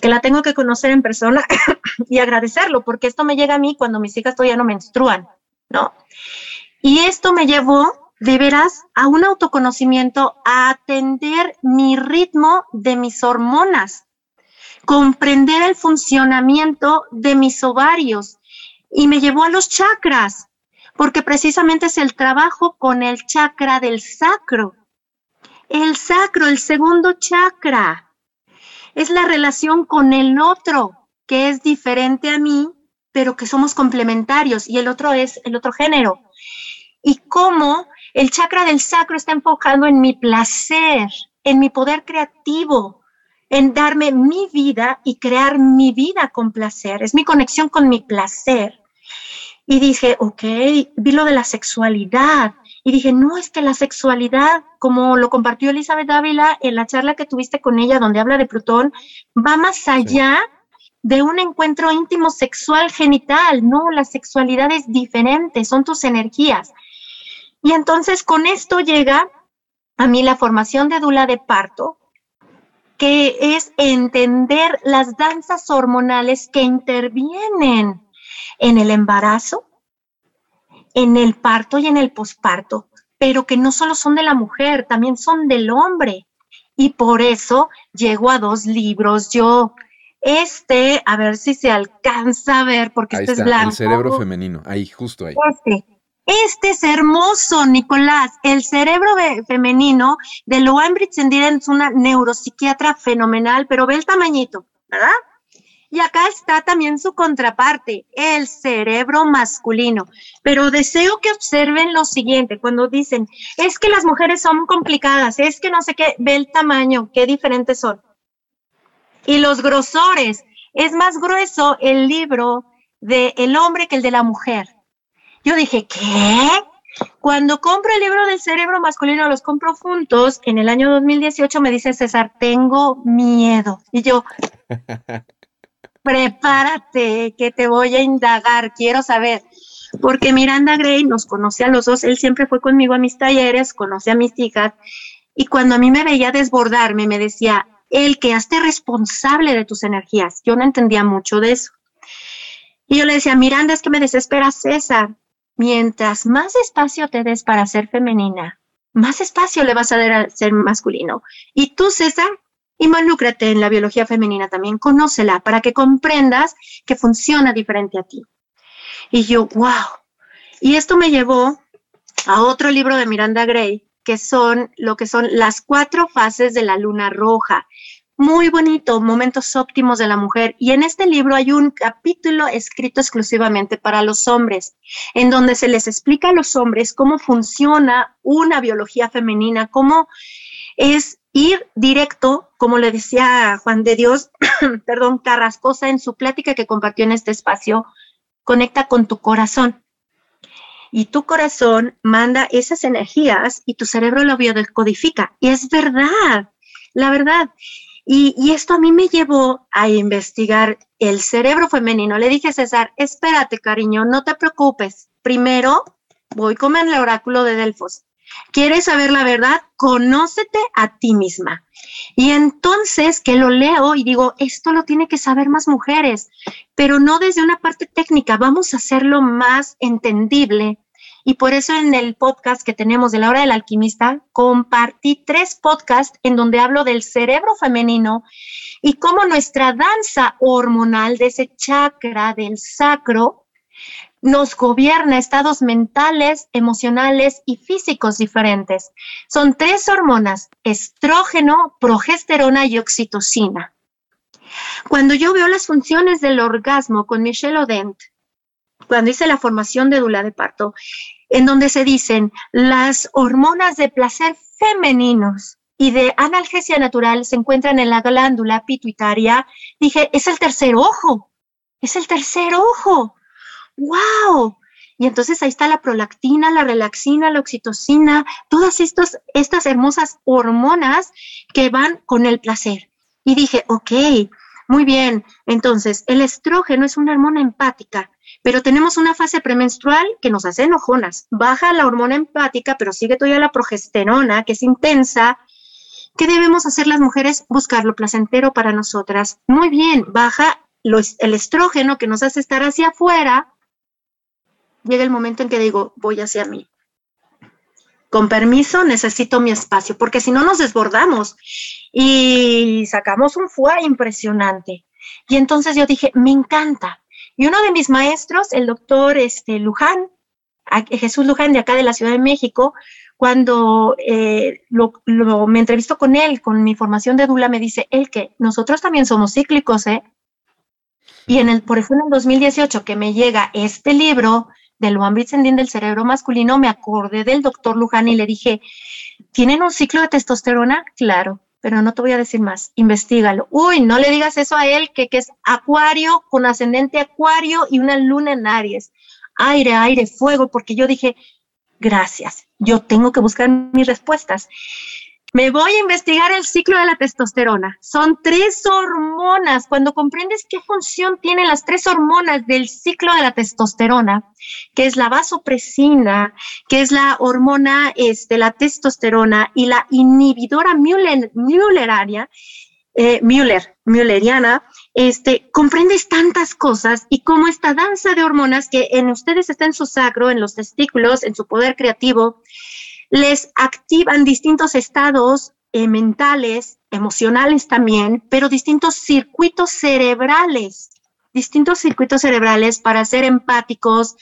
que la tengo que conocer en persona y agradecerlo, porque esto me llega a mí cuando mis hijas todavía no menstruan, ¿no? Y esto me llevó, de veras, a un autoconocimiento, a atender mi ritmo de mis hormonas, comprender el funcionamiento de mis ovarios y me llevó a los chakras, porque precisamente es el trabajo con el chakra del sacro. El sacro, el segundo chakra, es la relación con el otro, que es diferente a mí, pero que somos complementarios, y el otro es el otro género. Y cómo el chakra del sacro está enfocado en mi placer, en mi poder creativo, en darme mi vida y crear mi vida con placer. Es mi conexión con mi placer. Y dije, ok, vi lo de la sexualidad. Y dije, no, es que la sexualidad, como lo compartió Elizabeth Dávila en la charla que tuviste con ella, donde habla de Plutón, va más allá de un encuentro íntimo sexual genital. No, la sexualidad es diferente, son tus energías. Y entonces con esto llega a mí la formación de Dula de parto, que es entender las danzas hormonales que intervienen en el embarazo, en el parto y en el posparto, pero que no solo son de la mujer, también son del hombre. Y por eso llego a dos libros yo. Este, a ver si se alcanza a ver, porque este es blanco. El cerebro femenino, ahí, justo ahí. Este, este es hermoso, Nicolás. El cerebro femenino de Loan Britzendira es una neuropsiquiatra fenomenal, pero ve el tamañito, ¿verdad? Y acá está también su contraparte, el cerebro masculino. Pero deseo que observen lo siguiente, cuando dicen, es que las mujeres son complicadas, es que no sé qué, ve el tamaño, qué diferentes son. Y los grosores, es más grueso el libro del el hombre que el de la mujer. Yo dije, ¿qué? Cuando compro el libro del cerebro masculino, los compro juntos, en el año 2018 me dice César, tengo miedo. Y yo, prepárate, que te voy a indagar, quiero saber. Porque Miranda Gray nos conoce a los dos, él siempre fue conmigo a mis talleres, conoce a mis hijas, y cuando a mí me veía desbordarme, me decía, el que hazte responsable de tus energías. Yo no entendía mucho de eso. Y yo le decía, Miranda, es que me desespera César. Mientras más espacio te des para ser femenina, más espacio le vas a dar a ser masculino. Y tú, César, involúcrate en la biología femenina también, conócela para que comprendas que funciona diferente a ti. Y yo, wow. Y esto me llevó a otro libro de Miranda Gray, que son lo que son las cuatro fases de la luna roja muy bonito, Momentos óptimos de la mujer. Y en este libro hay un capítulo escrito exclusivamente para los hombres, en donde se les explica a los hombres cómo funciona una biología femenina, cómo es ir directo, como le decía Juan de Dios, perdón, Carrascosa en su plática que compartió en este espacio, conecta con tu corazón. Y tu corazón manda esas energías y tu cerebro lo biodecodifica. Y es verdad, la verdad. Y, esto a mí me llevó a investigar el cerebro femenino. Le dije César, espérate, cariño, no te preocupes. Primero voy con el oráculo de Delfos. ¿Quieres saber la verdad? Conócete a ti misma. Y entonces que lo leo y digo, esto lo tiene que saber más mujeres, pero no desde una parte técnica, vamos a hacerlo más entendible y por eso en el podcast que tenemos de la hora del alquimista, compartí tres podcasts en donde hablo del cerebro femenino y cómo nuestra danza hormonal de ese chakra del sacro nos gobierna estados mentales, emocionales y físicos diferentes. Son tres hormonas, estrógeno, progesterona y oxitocina. Cuando yo veo las funciones del orgasmo con Michelle Odent, cuando hice la formación de dula de parto, en donde se dicen las hormonas de placer femeninos y de analgesia natural se encuentran en la glándula pituitaria, dije, es el tercer ojo, es el tercer ojo. ¡Wow! Y entonces ahí está la prolactina, la relaxina, la oxitocina, todas estas, estas hermosas hormonas que van con el placer. Y dije, ok, muy bien, entonces el estrógeno es una hormona empática pero tenemos una fase premenstrual que nos hace enojonas. Baja la hormona empática, pero sigue todavía la progesterona, que es intensa. ¿Qué debemos hacer las mujeres? Buscar lo placentero para nosotras. Muy bien, baja el estrógeno que nos hace estar hacia afuera. Llega el momento en que digo, voy hacia mí. Con permiso, necesito mi espacio, porque si no nos desbordamos y sacamos un fuego impresionante. Y entonces yo dije, me encanta, y uno de mis maestros, el doctor este, Luján, Jesús Luján de acá de la Ciudad de México, cuando eh, me entrevisto con él, con mi formación de Dula, me dice, él que nosotros también somos cíclicos, ¿eh? Y en el, por ejemplo, en el 2018 que me llega este libro del One Britzendin del cerebro masculino, me acordé del doctor Luján y le dije, ¿tienen un ciclo de testosterona? Claro, pero no te voy a decir más, investigalo. Uy, no le digas eso a él, que, que es acuario con ascendente acuario y una luna en Aries. Aire, aire, fuego, porque yo dije, gracias, yo tengo que buscar mis respuestas. Me voy a investigar el ciclo de la testosterona. Son tres hormonas. Cuando comprendes qué función tienen las tres hormonas del ciclo de la testosterona, que es la vasopresina, que es la hormona este, la testosterona y la inhibidora Müller, Mülleraria, eh, Müller, Mülleriana, este, comprendes tantas cosas y cómo esta danza de hormonas que en ustedes está en su sacro, en los testículos, en su poder creativo, les activan distintos estados eh, mentales, emocionales también, pero distintos circuitos cerebrales, distintos circuitos cerebrales para ser empáticos,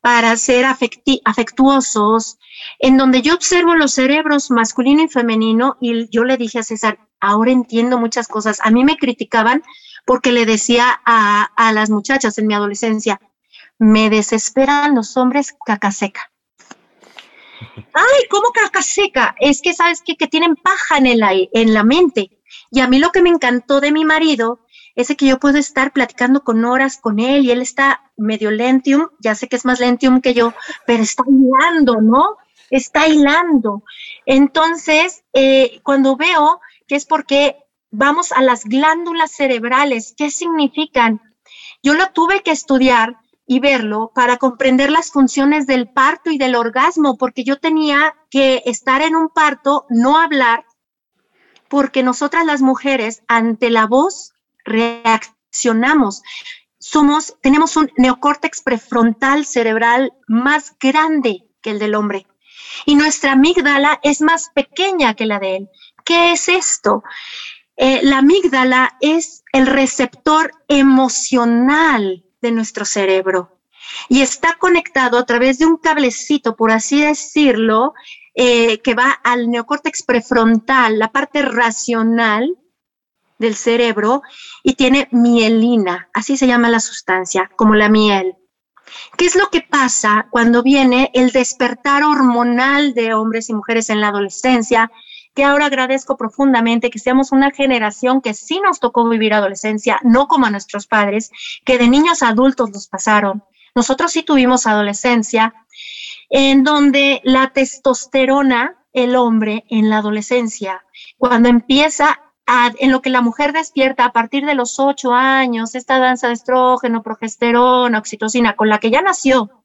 para ser afectuosos, en donde yo observo los cerebros masculino y femenino y yo le dije a César, ahora entiendo muchas cosas. A mí me criticaban porque le decía a, a las muchachas en mi adolescencia, me desesperan los hombres caca seca. Ay, ¿cómo caca seca? Es que sabes que tienen paja en, el, en la mente. Y a mí lo que me encantó de mi marido es que yo puedo estar platicando con horas con él y él está medio lentium, ya sé que es más lentium que yo, pero está hilando, ¿no? Está hilando. Entonces, eh, cuando veo que es porque vamos a las glándulas cerebrales, ¿qué significan? Yo lo tuve que estudiar y verlo para comprender las funciones del parto y del orgasmo, porque yo tenía que estar en un parto, no hablar, porque nosotras las mujeres ante la voz reaccionamos. Somos, tenemos un neocórtex prefrontal cerebral más grande que el del hombre y nuestra amígdala es más pequeña que la de él. ¿Qué es esto? Eh, la amígdala es el receptor emocional de nuestro cerebro y está conectado a través de un cablecito, por así decirlo, eh, que va al neocórtex prefrontal, la parte racional del cerebro, y tiene mielina, así se llama la sustancia, como la miel. ¿Qué es lo que pasa cuando viene el despertar hormonal de hombres y mujeres en la adolescencia? Que ahora agradezco profundamente que seamos una generación que sí nos tocó vivir adolescencia, no como a nuestros padres, que de niños a adultos nos pasaron. Nosotros sí tuvimos adolescencia, en donde la testosterona, el hombre en la adolescencia, cuando empieza en lo que la mujer despierta a partir de los ocho años, esta danza de estrógeno, progesterona, oxitocina, con la que ya nació,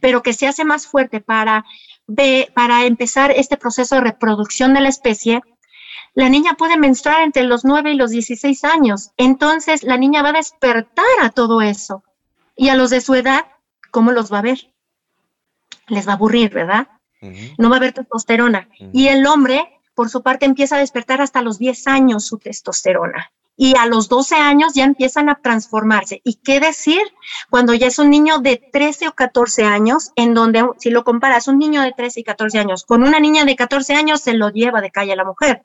pero que se hace más fuerte para, para empezar este proceso de reproducción de la especie, la niña puede menstruar entre los 9 y los 16 años. Entonces, la niña va a despertar a todo eso. Y a los de su edad, ¿cómo los va a ver? Les va a aburrir, ¿verdad? No va a haber testosterona. Y el hombre por su parte empieza a despertar hasta los 10 años su testosterona. Y a los 12 años ya empiezan a transformarse. ¿Y qué decir cuando ya es un niño de 13 o 14 años, en donde si lo comparas un niño de 13 y 14 años con una niña de 14 años, se lo lleva de calle a la mujer?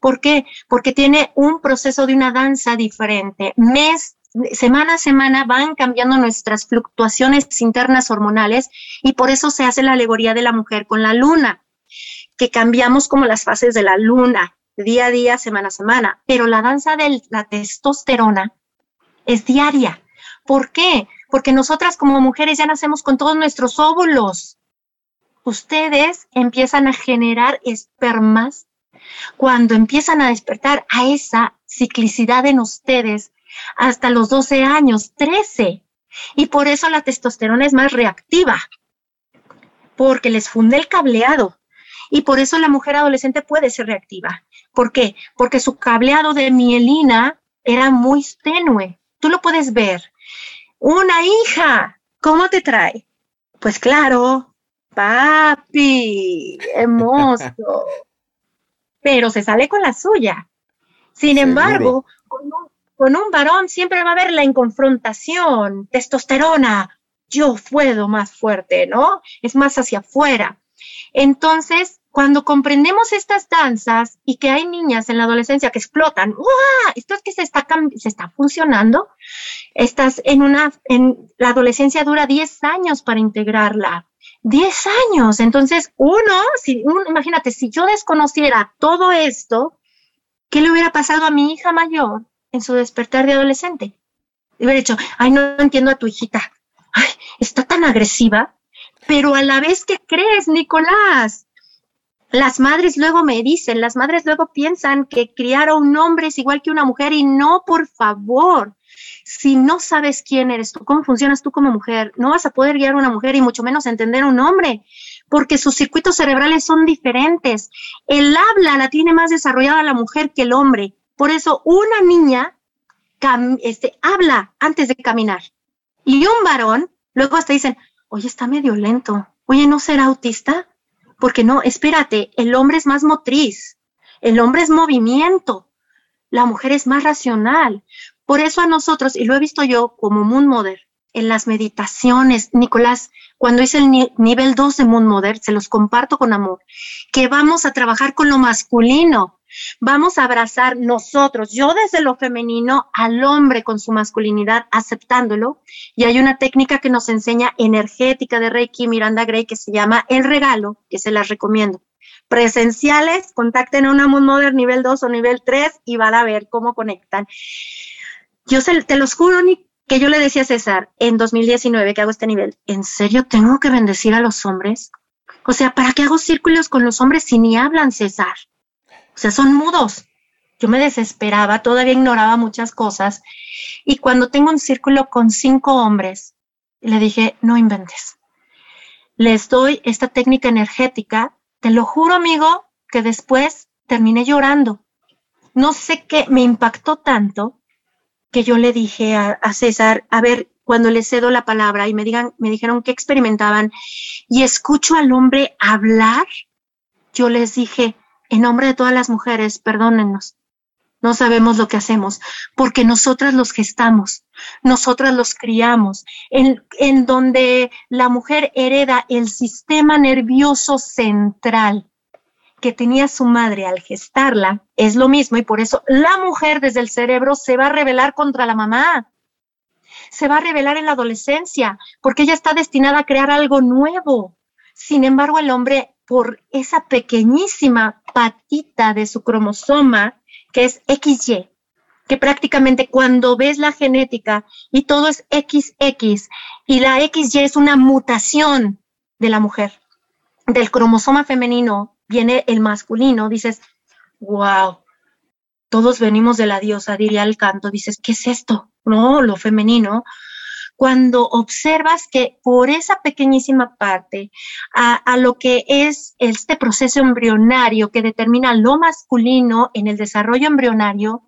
¿Por qué? Porque tiene un proceso de una danza diferente. Mes semana a semana van cambiando nuestras fluctuaciones internas hormonales y por eso se hace la alegoría de la mujer con la luna que cambiamos como las fases de la luna, día a día, semana a semana, pero la danza de la testosterona es diaria. ¿Por qué? Porque nosotras como mujeres ya nacemos con todos nuestros óvulos. Ustedes empiezan a generar espermas cuando empiezan a despertar a esa ciclicidad en ustedes hasta los 12 años, 13. Y por eso la testosterona es más reactiva, porque les funde el cableado. Y por eso la mujer adolescente puede ser reactiva. ¿Por qué? Porque su cableado de mielina era muy tenue. Tú lo puedes ver. Una hija, ¿cómo te trae? Pues claro, papi, hermoso. Pero se sale con la suya. Sin embargo, con un, con un varón siempre va a haber la inconfrontación, testosterona, yo puedo más fuerte, ¿no? Es más hacia afuera. Entonces, cuando comprendemos estas danzas y que hay niñas en la adolescencia que explotan, ¡Uah! esto es que se está, se está funcionando, estás en una, en la adolescencia dura 10 años para integrarla. 10 años. Entonces, uno, si, imagínate, si yo desconociera todo esto, ¿qué le hubiera pasado a mi hija mayor en su despertar de adolescente? Le hubiera dicho, ay, no entiendo a tu hijita. Ay, está tan agresiva, pero a la vez que crees, Nicolás, las madres luego me dicen, las madres luego piensan que criar a un hombre es igual que una mujer y no, por favor. Si no sabes quién eres tú, cómo funcionas tú como mujer, no vas a poder guiar a una mujer y mucho menos entender a un hombre, porque sus circuitos cerebrales son diferentes. El habla la tiene más desarrollada la mujer que el hombre. Por eso una niña este, habla antes de caminar. Y un varón, luego hasta dicen, oye, está medio lento. Oye, ¿no será autista? Porque no, espérate, el hombre es más motriz, el hombre es movimiento, la mujer es más racional. Por eso a nosotros, y lo he visto yo como Moon Mother, en las meditaciones, Nicolás, cuando hice el nivel 2 de Moon Mother, se los comparto con amor, que vamos a trabajar con lo masculino, Vamos a abrazar nosotros, yo desde lo femenino, al hombre con su masculinidad, aceptándolo. Y hay una técnica que nos enseña energética de Reiki Miranda Gray que se llama El Regalo, que se las recomiendo. Presenciales, contacten a una Moon Mother nivel 2 o nivel 3 y van a ver cómo conectan. Yo te los juro, que yo le decía a César en 2019 que hago este nivel, ¿en serio tengo que bendecir a los hombres? O sea, ¿para qué hago círculos con los hombres si ni hablan, César? O sea, son mudos. Yo me desesperaba, todavía ignoraba muchas cosas. Y cuando tengo un círculo con cinco hombres, le dije, no inventes. Les doy esta técnica energética. Te lo juro, amigo, que después terminé llorando. No sé qué, me impactó tanto que yo le dije a, César, a ver, cuando le cedo la palabra y me digan, me dijeron que experimentaban y escucho al hombre hablar, yo les dije, en nombre de todas las mujeres, perdónennos. No sabemos lo que hacemos, porque nosotras los gestamos, nosotras los criamos, en, en donde la mujer hereda el sistema nervioso central que tenía su madre al gestarla, es lo mismo, y por eso la mujer desde el cerebro se va a rebelar contra la mamá, se va a rebelar en la adolescencia, porque ella está destinada a crear algo nuevo. Sin embargo, el hombre por esa pequeñísima patita de su cromosoma, que es XY, que prácticamente cuando ves la genética y todo es XX y la XY es una mutación de la mujer, del cromosoma femenino viene el masculino, dices, wow, todos venimos de la diosa, diría el canto, dices, ¿qué es esto? No, lo femenino cuando observas que por esa pequeñísima parte, a, lo que es este proceso embrionario que determina lo masculino en el desarrollo embrionario,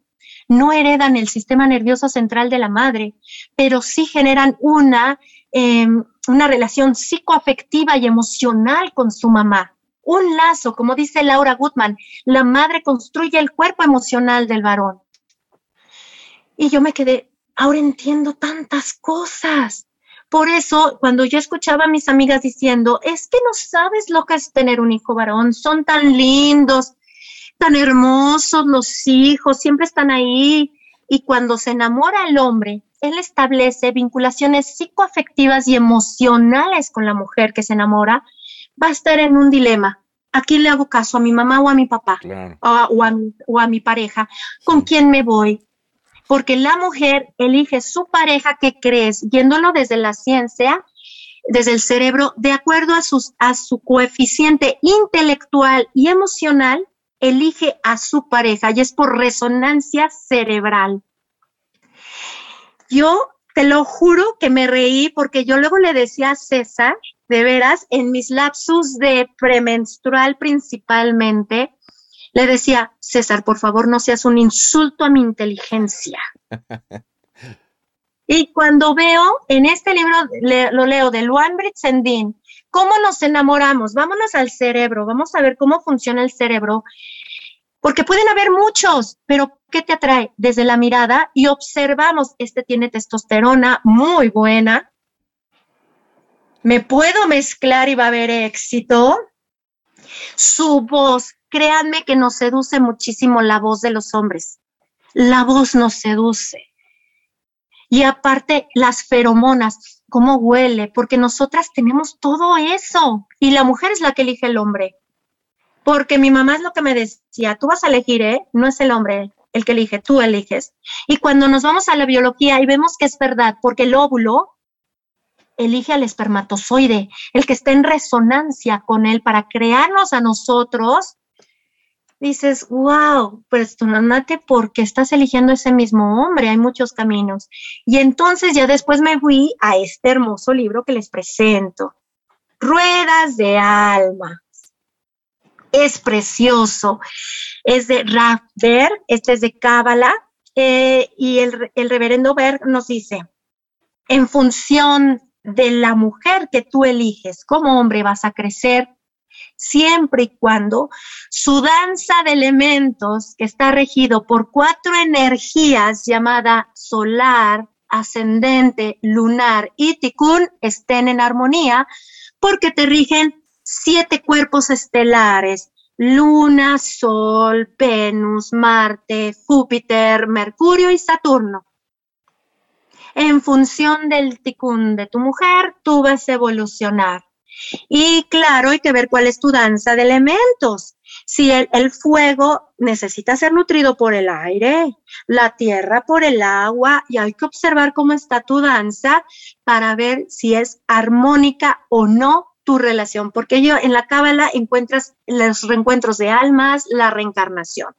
no heredan el sistema nervioso central de la madre, pero sí generan una, em, una relación psicoafectiva y emocional con su mamá. Un lazo, como dice Laura Goodman, la madre construye el cuerpo emocional del varón. Y yo me quedé, ahora entiendo tantas cosas. Por eso, cuando yo escuchaba a mis amigas diciendo, es que no sabes lo que es tener un hijo varón, son tan lindos, tan hermosos los hijos, siempre están ahí. Y cuando se enamora el hombre, él establece vinculaciones psicoafectivas y emocionales con la mujer que se enamora, va a estar en un dilema. ¿A quién le hago caso? ¿A mi mamá o a mi papá? O, a, mi pareja. ¿Con quién me voy? Porque la mujer elige su pareja que crees, yéndolo desde la ciencia, desde el cerebro, de acuerdo a, a su coeficiente intelectual y emocional, elige a su pareja y es por resonancia cerebral. Yo te lo juro que me reí porque yo luego le decía a César, de veras, en mis lapsus de premenstrual principalmente, le decía, César, por favor, no seas un insulto a mi inteligencia. y cuando veo en este libro, lo leo de Luan Britzendin, ¿cómo nos enamoramos? Vámonos al cerebro, vamos a ver cómo funciona el cerebro. Porque pueden haber muchos, pero ¿qué te atrae? Desde la mirada y observamos, este tiene testosterona muy buena, me puedo mezclar y va a haber éxito. Su voz, créanme que nos seduce muchísimo la voz de los hombres. La voz nos seduce. Y aparte, las feromonas, cómo huele, porque nosotras tenemos todo eso. Y la mujer es la que elige el hombre. Porque mi mamá es lo que me decía, tú vas a elegir, ¿eh? No es el hombre el que elige, tú eliges. Y cuando nos vamos a la biología y vemos que es verdad, porque el óvulo elige al espermatozoide, el que está en resonancia con él para crearnos a nosotros, dices, wow, pues tú porque ¿por qué estás eligiendo ese mismo hombre? Hay muchos caminos. Y entonces ya después me fui a este hermoso libro que les presento, Ruedas de Alma. Es precioso. Es de Raf este es de Cábala, eh, y el, el reverendo Berg nos dice, en función de la mujer que tú eliges como hombre vas a crecer siempre y cuando su danza de elementos, que está regido por cuatro energías llamada solar, ascendente, lunar y ticún, estén en armonía, porque te rigen siete cuerpos estelares, Luna, Sol, Venus, Marte, Júpiter, Mercurio y Saturno en función del ticún de tu mujer, tú vas a evolucionar. Y claro, hay que ver cuál es tu danza de elementos. Si el, fuego necesita ser nutrido por el aire, la tierra por el agua, y hay que observar cómo está tu danza para ver si es armónica o no tu relación, porque yo en la cábala encuentras los reencuentros de almas, la reencarnación.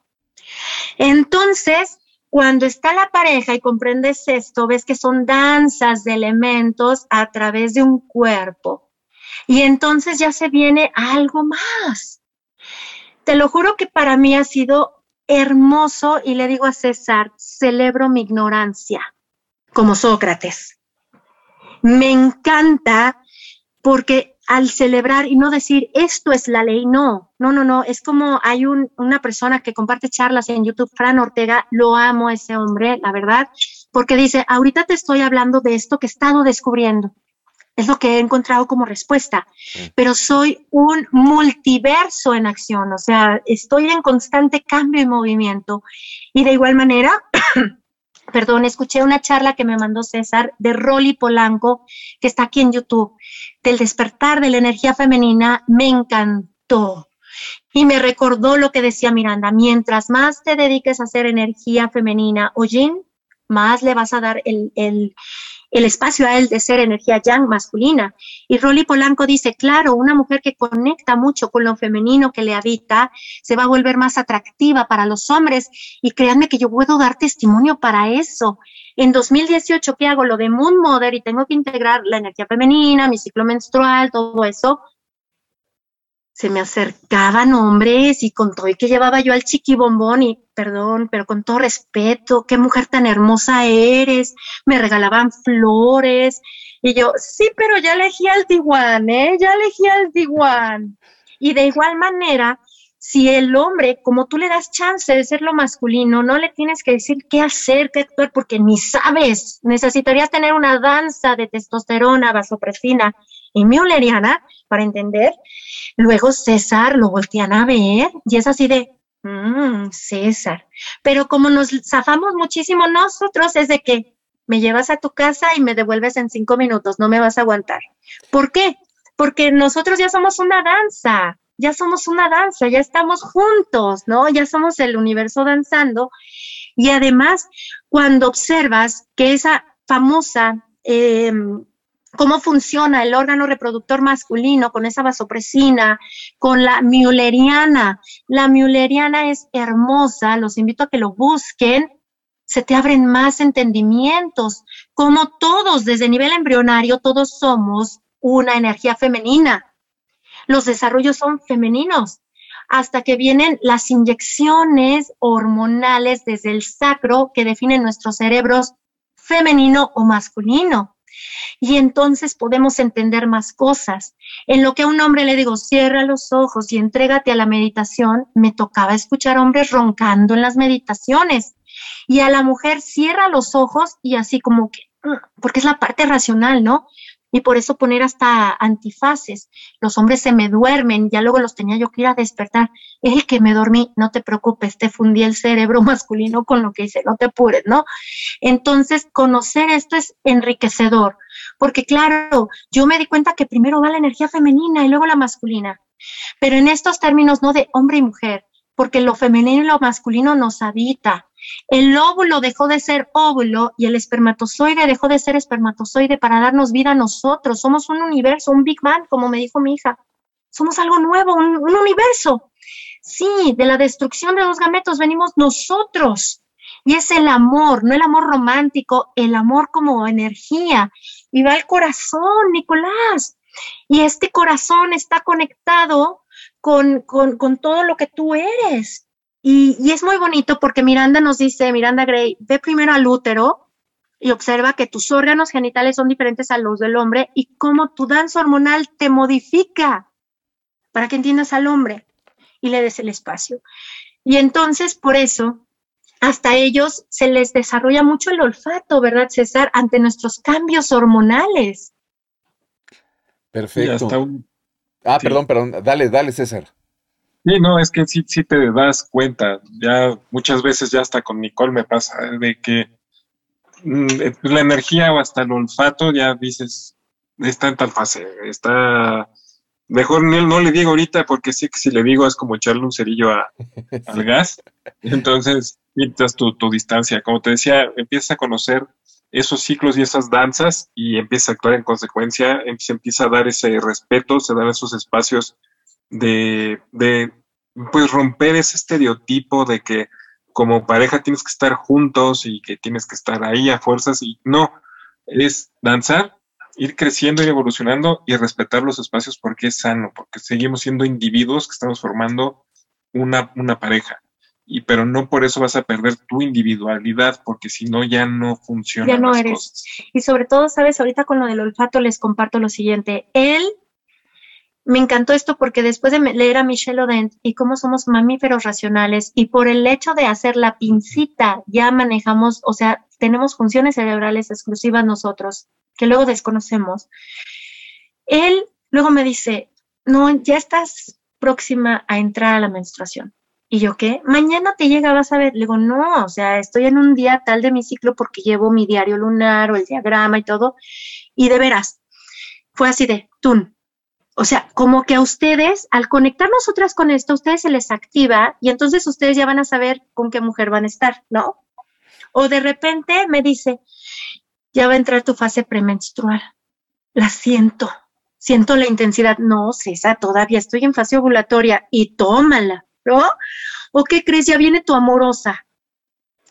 Entonces, cuando está la pareja y comprendes esto, ves que son danzas de elementos a través de un cuerpo. Y entonces ya se viene algo más. Te lo juro que para mí ha sido hermoso y le digo a César, celebro mi ignorancia como Sócrates. Me encanta porque al celebrar y no decir esto es la ley, no, no, no, no, es como hay una persona que comparte charlas en YouTube, Fran Ortega, lo amo a ese hombre, la verdad, porque dice, ahorita te estoy hablando de esto que he estado descubriendo, es lo que he encontrado como respuesta, pero soy un multiverso en acción, o sea, estoy en constante cambio y movimiento. Y de igual manera, perdón, escuché una charla que me mandó César de Rolly Polanco, que está aquí en YouTube del despertar de la energía femenina me encantó. Y me recordó lo que decía Miranda, mientras más te dediques a hacer energía femenina o yin, más le vas a dar el, espacio a él de ser energía yang masculina. Y Rolly Polanco dice, claro, una mujer que conecta mucho con lo femenino que le habita, se va a volver más atractiva para los hombres. Y créanme que yo puedo dar testimonio para eso. En 2018, ¿qué hago? Lo de Moon Mother y tengo que integrar la energía femenina, mi ciclo menstrual, todo eso. Se me acercaban hombres y con todo y que llevaba yo al chiquibombón y, perdón, pero con todo respeto, qué mujer tan hermosa eres. Me regalaban flores y yo, sí, pero ya elegí al Tiguan, ¿eh? Ya elegí al Tiguan. Y de igual manera, si el hombre, como tú le das chance de ser lo masculino, no le tienes que decir qué hacer, qué actuar, porque ni sabes. Necesitarías tener una danza de testosterona, vasopresina y mioleriana para entender. Luego César lo voltean a ver y es así de, mmm, César. Pero como nos zafamos muchísimo nosotros, es de que me llevas a tu casa y me devuelves en cinco minutos, no me vas a aguantar. ¿Por qué? Porque nosotros ya somos una danza ya somos una danza, ya estamos juntos, ¿no? Ya somos el universo danzando. Y además, cuando observas que esa famosa, em, cómo funciona el órgano reproductor masculino con esa vasopresina, con la miuleriana, la miuleriana es hermosa, los invito a que lo busquen, se te abren más entendimientos, como todos, desde nivel embrionario, todos somos una energía femenina. Los desarrollos son femeninos, hasta que vienen las inyecciones hormonales desde el sacro que definen nuestros cerebros femenino o masculino. Y entonces podemos entender más cosas. En lo que a un hombre le digo, cierra los ojos y entrégate a la meditación, me tocaba escuchar hombres roncando en las meditaciones. Y a la mujer cierra los ojos y así como que, mm, porque es la parte racional, ¿no? Y por eso poner hasta antifaces. Los hombres se me duermen, ya luego los tenía yo que ir a despertar. Es el que me dormí, no te preocupes, te fundí el cerebro masculino con lo que hice, no te apures, ¿no? Entonces, conocer esto es enriquecedor, porque claro, yo me di cuenta que primero va la energía femenina y luego la masculina, pero en estos términos no de hombre y mujer, porque lo femenino y lo masculino nos habita. El óvulo dejó de ser óvulo y el espermatozoide dejó de ser espermatozoide para darnos vida a nosotros. Somos un universo, un Big Bang, como me dijo mi hija. Somos algo nuevo, un, un universo. Sí, de la destrucción de los gametos venimos nosotros. Y es el amor, no el amor romántico, el amor como energía. Y va el corazón, Nicolás. Y este corazón está conectado con, con, todo lo que tú eres. Y, y, es muy bonito porque Miranda nos dice, Miranda Gray, ve primero al útero y observa que tus órganos genitales son diferentes a los del hombre y cómo tu danza hormonal te modifica para que entiendas al hombre y le des el espacio. Y entonces, por eso, hasta ellos se les desarrolla mucho el olfato, ¿verdad, César? Ante nuestros cambios hormonales. Perfecto. Ah, perdón, perdón. Dale, dale, César. Sí, no, es que sí, sí te das cuenta. Ya muchas veces ya hasta con Nicole me pasa de que mm, la energía o hasta el olfato ya dices, está en tal fase, está... Mejor no, le digo ahorita porque sí que si le digo es como echarle un cerillo al gas. Entonces, mientras tu, tu distancia. Como te decía, empiezas a conocer esos ciclos y esas danzas y empieza a actuar en consecuencia, se empieza a dar ese respeto, se dan esos espacios de, de pues romper ese estereotipo de que como pareja tienes que estar juntos y que tienes que estar ahí a fuerzas y no, es danzar, ir creciendo y evolucionando y respetar los espacios porque es sano, porque seguimos siendo individuos que estamos formando una, una pareja y pero no por eso vas a perder tu individualidad, porque si no ya no funciona. Ya no eres. Y sobre todo, sabes, ahorita con lo del olfato les comparto lo siguiente. Él me encantó esto porque después de leer a Michelle Odent y cómo somos mamíferos racionales y por el hecho de hacer la pincita ya manejamos, o sea, tenemos funciones cerebrales exclusivas nosotros que luego desconocemos. Él luego me dice, no, ya estás próxima a entrar a la menstruación. Y yo, ¿qué? Mañana te llega, vas a ver. Le digo, no, o sea, estoy en un día tal de mi ciclo porque llevo mi diario lunar o el diagrama y todo. Y de veras, fue así de, tun. O sea, como que a ustedes, al conectar nosotras con esto, a ustedes se les activa y entonces ustedes ya van a saber con qué mujer van a estar, ¿no? O de repente me dice, ya va a entrar tu fase premenstrual. La siento, siento la intensidad. No, César, todavía estoy en fase ovulatoria y tómala. ¿No? ¿O qué crees? Ya viene tu amorosa,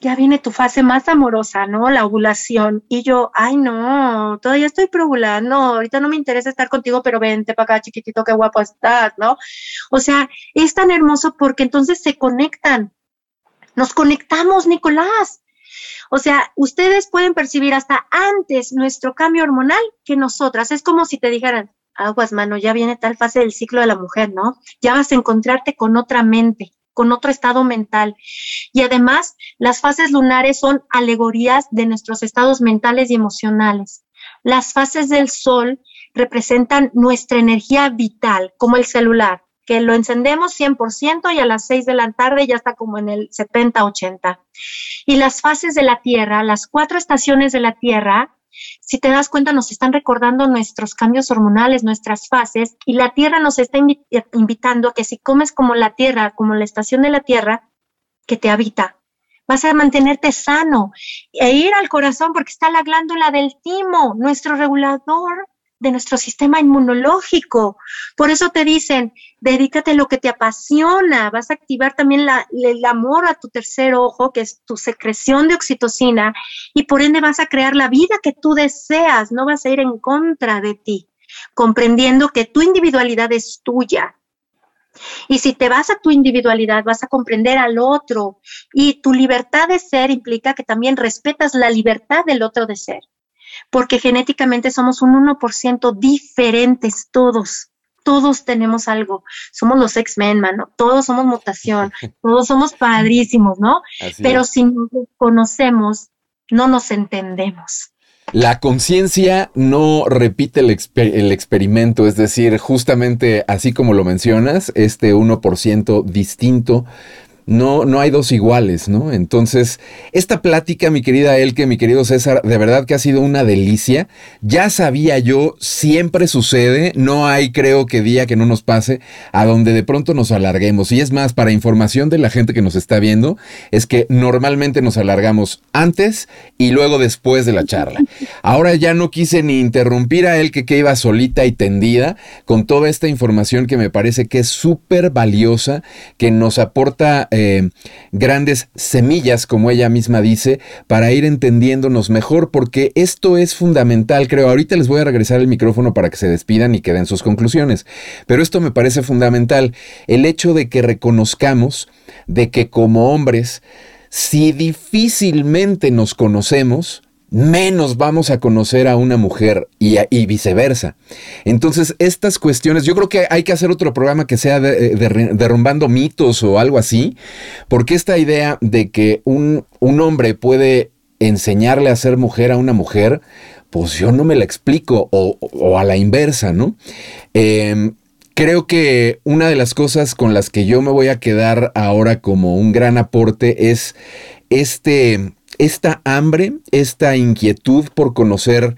ya viene tu fase más amorosa, ¿no? La ovulación. Y yo, ay, no, todavía estoy preovulando, ahorita no me interesa estar contigo, pero vente para acá, chiquitito, qué guapo estás, ¿no? O sea, es tan hermoso porque entonces se conectan. Nos conectamos, Nicolás. O sea, ustedes pueden percibir hasta antes nuestro cambio hormonal que nosotras. Es como si te dijeran, aguas, mano, ya viene tal fase del ciclo de la mujer, ¿no? Ya vas a encontrarte con otra mente, con otro estado mental. Y además, las fases lunares son alegorías de nuestros estados mentales y emocionales. Las fases del sol representan nuestra energía vital, como el celular, que lo encendemos 100% y a las 6 de la tarde ya está como en el 70-80. Y las fases de la Tierra, las cuatro estaciones de la Tierra, si te das cuenta, nos están recordando nuestros cambios hormonales, nuestras fases, y la Tierra nos está invitando a que si comes como la Tierra, como la estación de la Tierra, que te habita, vas a mantenerte sano e ir al corazón porque está la glándula del timo, nuestro regulador de nuestro sistema inmunológico. Por eso te dicen, dedícate a lo que te apasiona, vas a activar también el amor a tu tercer ojo, que es tu secreción de oxitocina, y por ende vas a crear la vida que tú deseas, no vas a ir en contra de ti, comprendiendo que tu individualidad es tuya. Y si te vas a tu individualidad, vas a comprender al otro. Y tu libertad de ser implica que también respetas la libertad del otro de ser porque genéticamente somos un 1% diferentes todos. Todos tenemos algo. Somos los X-Men, mano. Todos somos mutación. todos somos padrísimos, ¿no? Pero si nos conocemos, no nos entendemos. La conciencia no repite el, el, experimento, es decir, justamente así como lo mencionas, este 1% distinto no, no hay dos iguales, ¿no? Entonces, esta plática, mi querida Elke, mi querido César, de verdad que ha sido una delicia. Ya sabía yo, siempre sucede, no hay creo que día que no nos pase, a donde de pronto nos alarguemos. Y es más, para información de la gente que nos está viendo, es que normalmente nos alargamos antes y luego después de la charla. Ahora ya no quise ni interrumpir a Elke que iba solita y tendida con toda esta información que me parece que es súper valiosa, que nos aporta eh, grandes semillas, como ella misma dice, para ir entendiéndonos mejor, porque esto es fundamental, creo. Ahorita les voy a regresar el micrófono para que se despidan y queden sus conclusiones, pero esto me parece fundamental, el hecho de que reconozcamos de que como hombres, si difícilmente nos conocemos, menos vamos a conocer a una mujer y, viceversa. Entonces, estas cuestiones, yo creo que hay que hacer otro programa que sea eh, derrumbando mitos o algo así, porque esta idea de que un, hombre puede enseñarle a ser mujer a una mujer, pues yo no me la explico, o, a la inversa, ¿no? Em, creo que una de las cosas con las que yo me voy a quedar ahora como un gran aporte es este esta hambre, esta inquietud por conocer,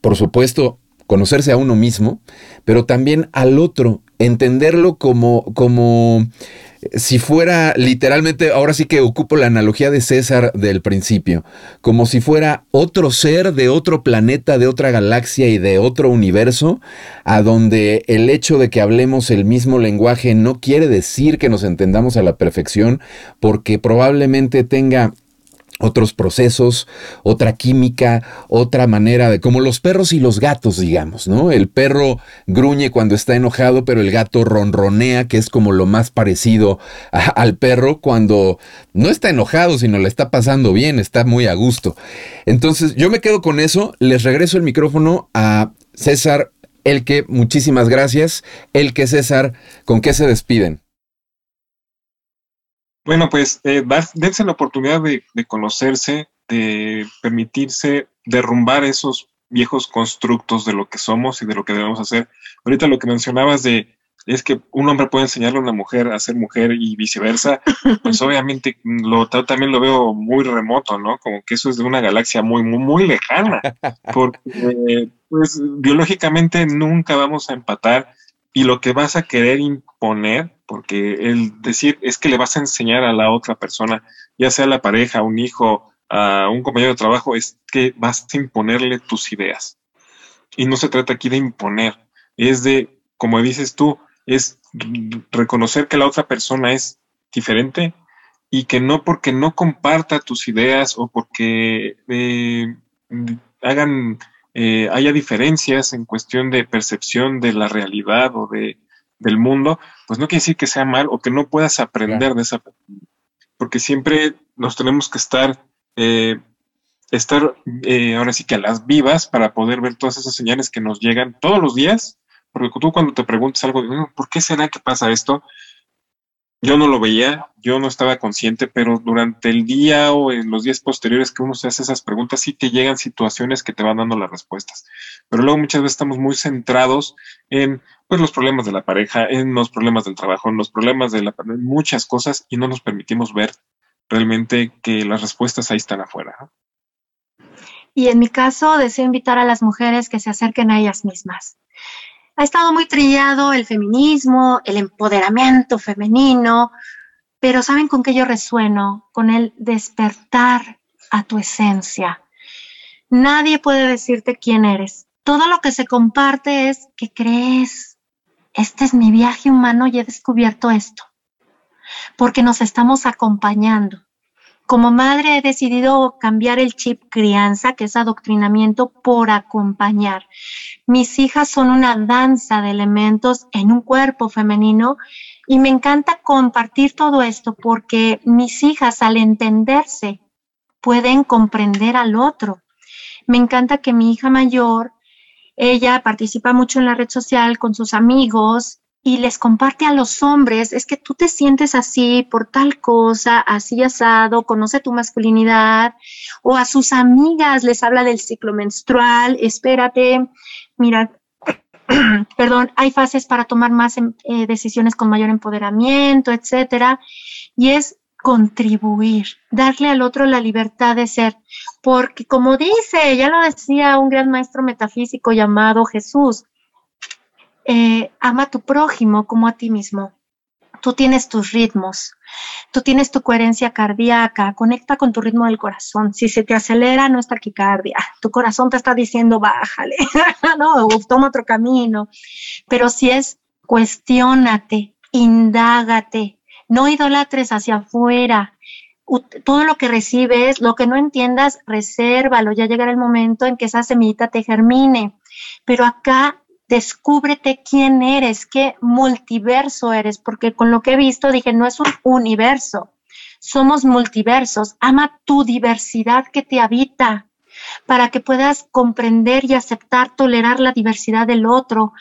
por supuesto, conocerse a uno mismo, pero también al otro, entenderlo como, como si fuera literalmente, ahora sí que ocupo la analogía de César del principio, como si fuera otro ser de otro planeta, de otra galaxia y de otro universo, a donde el hecho de que hablemos el mismo lenguaje no quiere decir que nos entendamos a la perfección, porque probablemente tenga otros procesos, otra química, otra manera de, como los perros y los gatos, digamos, ¿no? El perro gruñe cuando está enojado, pero el gato ronronea, que es como lo más parecido al perro cuando no está enojado, sino le está pasando bien, está muy a gusto. Entonces, yo me quedo con eso, les regreso el micrófono a César, el que, muchísimas gracias, el que César, ¿con qué se despiden? Bueno, pues eh, dense la oportunidad de, conocerse, de permitirse derrumbar esos viejos constructos de lo que somos y de lo que debemos hacer. Ahorita lo que mencionabas de es que un hombre puede enseñarle a una mujer a ser mujer y viceversa, pues obviamente lo también lo veo muy remoto, ¿no? Como que eso es de una galaxia muy, muy, muy lejana, porque pues biológicamente nunca vamos a empatar y lo que vas a querer imponer porque el decir es que le vas a enseñar a la otra persona, ya sea la pareja, un hijo, a un compañero de trabajo, es que vas a imponerle tus ideas. Y no se trata aquí de imponer, es de, como dices tú, es reconocer que la otra persona es diferente y que no porque no comparta tus ideas o porque eh, hagan, eh, haya diferencias en cuestión de percepción de la realidad o de del mundo, pues no quiere decir que sea mal o que no puedas aprender de esa porque siempre nos tenemos que estar, eh, estar eh, ahora sí que a las vivas para poder ver todas esas señales que nos llegan todos los días, porque tú cuando te preguntas algo, ¿por qué será que pasa esto? Yo no lo veía, yo no estaba consciente, pero durante el día o en los días posteriores que uno se hace esas preguntas, sí te llegan situaciones que te van dando las respuestas. Pero luego muchas veces estamos muy centrados en pues, los problemas de la pareja, en los problemas del trabajo, en los problemas de la muchas cosas y no nos permitimos ver realmente que las respuestas ahí están afuera. Y en mi caso, deseo invitar a las mujeres que se acerquen a ellas mismas ha estado muy trillado el feminismo, el empoderamiento femenino, pero ¿saben con qué yo resueno? Con el despertar a tu esencia. Nadie puede decirte quién eres. Todo lo que se comparte es que crees, este es mi viaje humano y he descubierto esto, porque nos estamos acompañando. Como madre he decidido cambiar el chip crianza, que es adoctrinamiento, por acompañar. Mis hijas son una danza de elementos en un cuerpo femenino y me encanta compartir todo esto porque mis hijas al entenderse pueden comprender al otro. Me encanta que mi hija mayor, ella participa mucho en la red social con sus amigos y les comparte a los hombres, es que tú te sientes así por tal cosa, así asado, conoce tu masculinidad, o a sus amigas les habla del ciclo menstrual, espérate, mira, perdón, hay fases para tomar más em, eh, decisiones con mayor empoderamiento, etcétera, y es contribuir, darle al otro la libertad de ser, porque como dice, ya lo decía un gran maestro metafísico llamado Jesús, eh, ama a tu prójimo como a ti mismo. Tú tienes tus ritmos, tú tienes tu coherencia cardíaca, conecta con tu ritmo del corazón. Si se te acelera, no es taquicardia. Tu corazón te está diciendo, bájale, no, toma otro camino. Pero si es, cuestiónate, indágate, no idolatres hacia afuera. Todo lo que recibes, lo que no entiendas, resérvalo. Ya llegará el momento en que esa semillita te germine. Pero acá descúbrete quién eres, qué multiverso eres, porque con lo que he visto dije, no es un universo, somos multiversos, ama tu diversidad que te habita para que puedas comprender y aceptar, tolerar la diversidad del otro.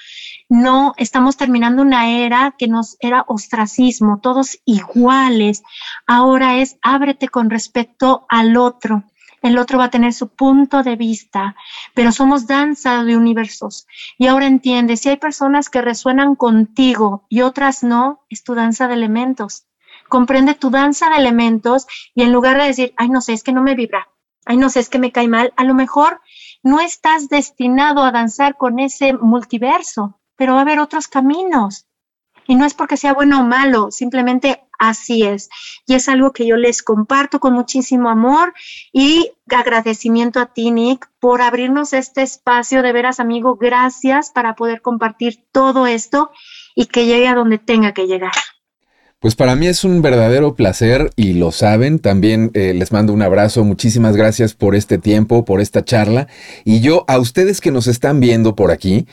No, estamos terminando una era que nos era ostracismo, todos iguales. Ahora es ábrete con respecto al otro el otro va a tener su punto de vista, pero somos danza de universos. Y ahora entiende, si hay personas que resuenan contigo y otras no, es tu danza de elementos. Comprende tu danza de elementos y en lugar de decir, ay, no sé, es que no me vibra, ay, no sé, es que me cae mal, a lo mejor no estás destinado a danzar con ese multiverso, pero va a haber otros caminos. Y no es porque sea bueno o malo, simplemente así es. Y es algo que yo les comparto con muchísimo amor y agradecimiento a ti, Nick, por abrirnos este espacio. De veras, amigo, gracias para poder compartir todo esto y que llegue a donde tenga que llegar. Pues para mí es un verdadero placer y lo saben. También eh, les mando un abrazo. Muchísimas gracias por este tiempo, por esta charla. Y yo a ustedes que nos están viendo por aquí,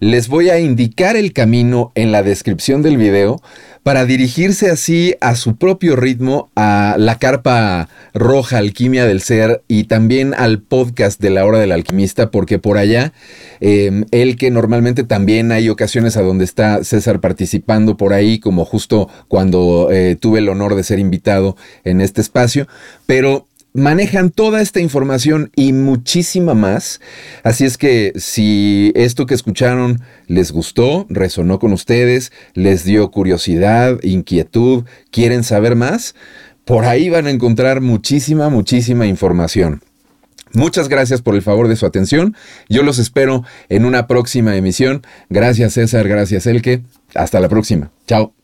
les voy a indicar el camino en la descripción del video para dirigirse así a su propio ritmo a la carpa roja Alquimia del Ser y también al podcast de la hora del alquimista, porque por allá, el que normalmente también hay ocasiones a donde está César participando por ahí, como justo cuando eh, tuve el honor de ser invitado en este espacio, pero manejan toda esta información y muchísima más. Así es que si esto que escucharon les gustó, resonó con ustedes, les dio curiosidad, inquietud, quieren saber más, por ahí van a encontrar muchísima, muchísima información. Muchas gracias por el favor de su atención. Yo los espero en una próxima emisión. Gracias César, gracias Elke. Hasta la próxima. Chao.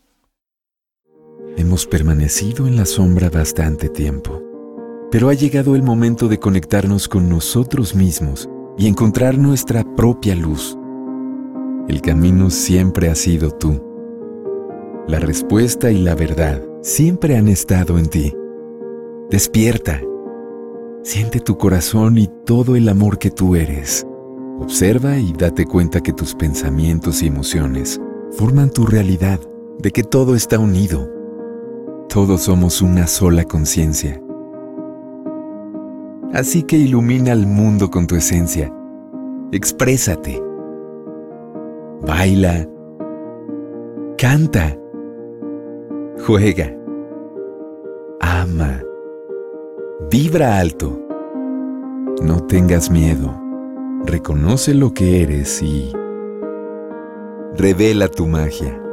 Hemos permanecido en la sombra bastante tiempo pero ha llegado el momento de conectarnos con nosotros mismos y encontrar nuestra propia luz. El camino siempre ha sido tú. La respuesta y la verdad siempre han estado en ti. Despierta. Siente tu corazón y todo el amor que tú eres. Observa y date cuenta que tus pensamientos y emociones forman tu realidad, de que todo está unido. Todos somos una sola conciencia Así que ilumina al mundo con tu esencia. Exprésate. Baila. Canta. Juega. Ama. Vibra alto. No tengas miedo. Reconoce lo que eres y revela tu magia.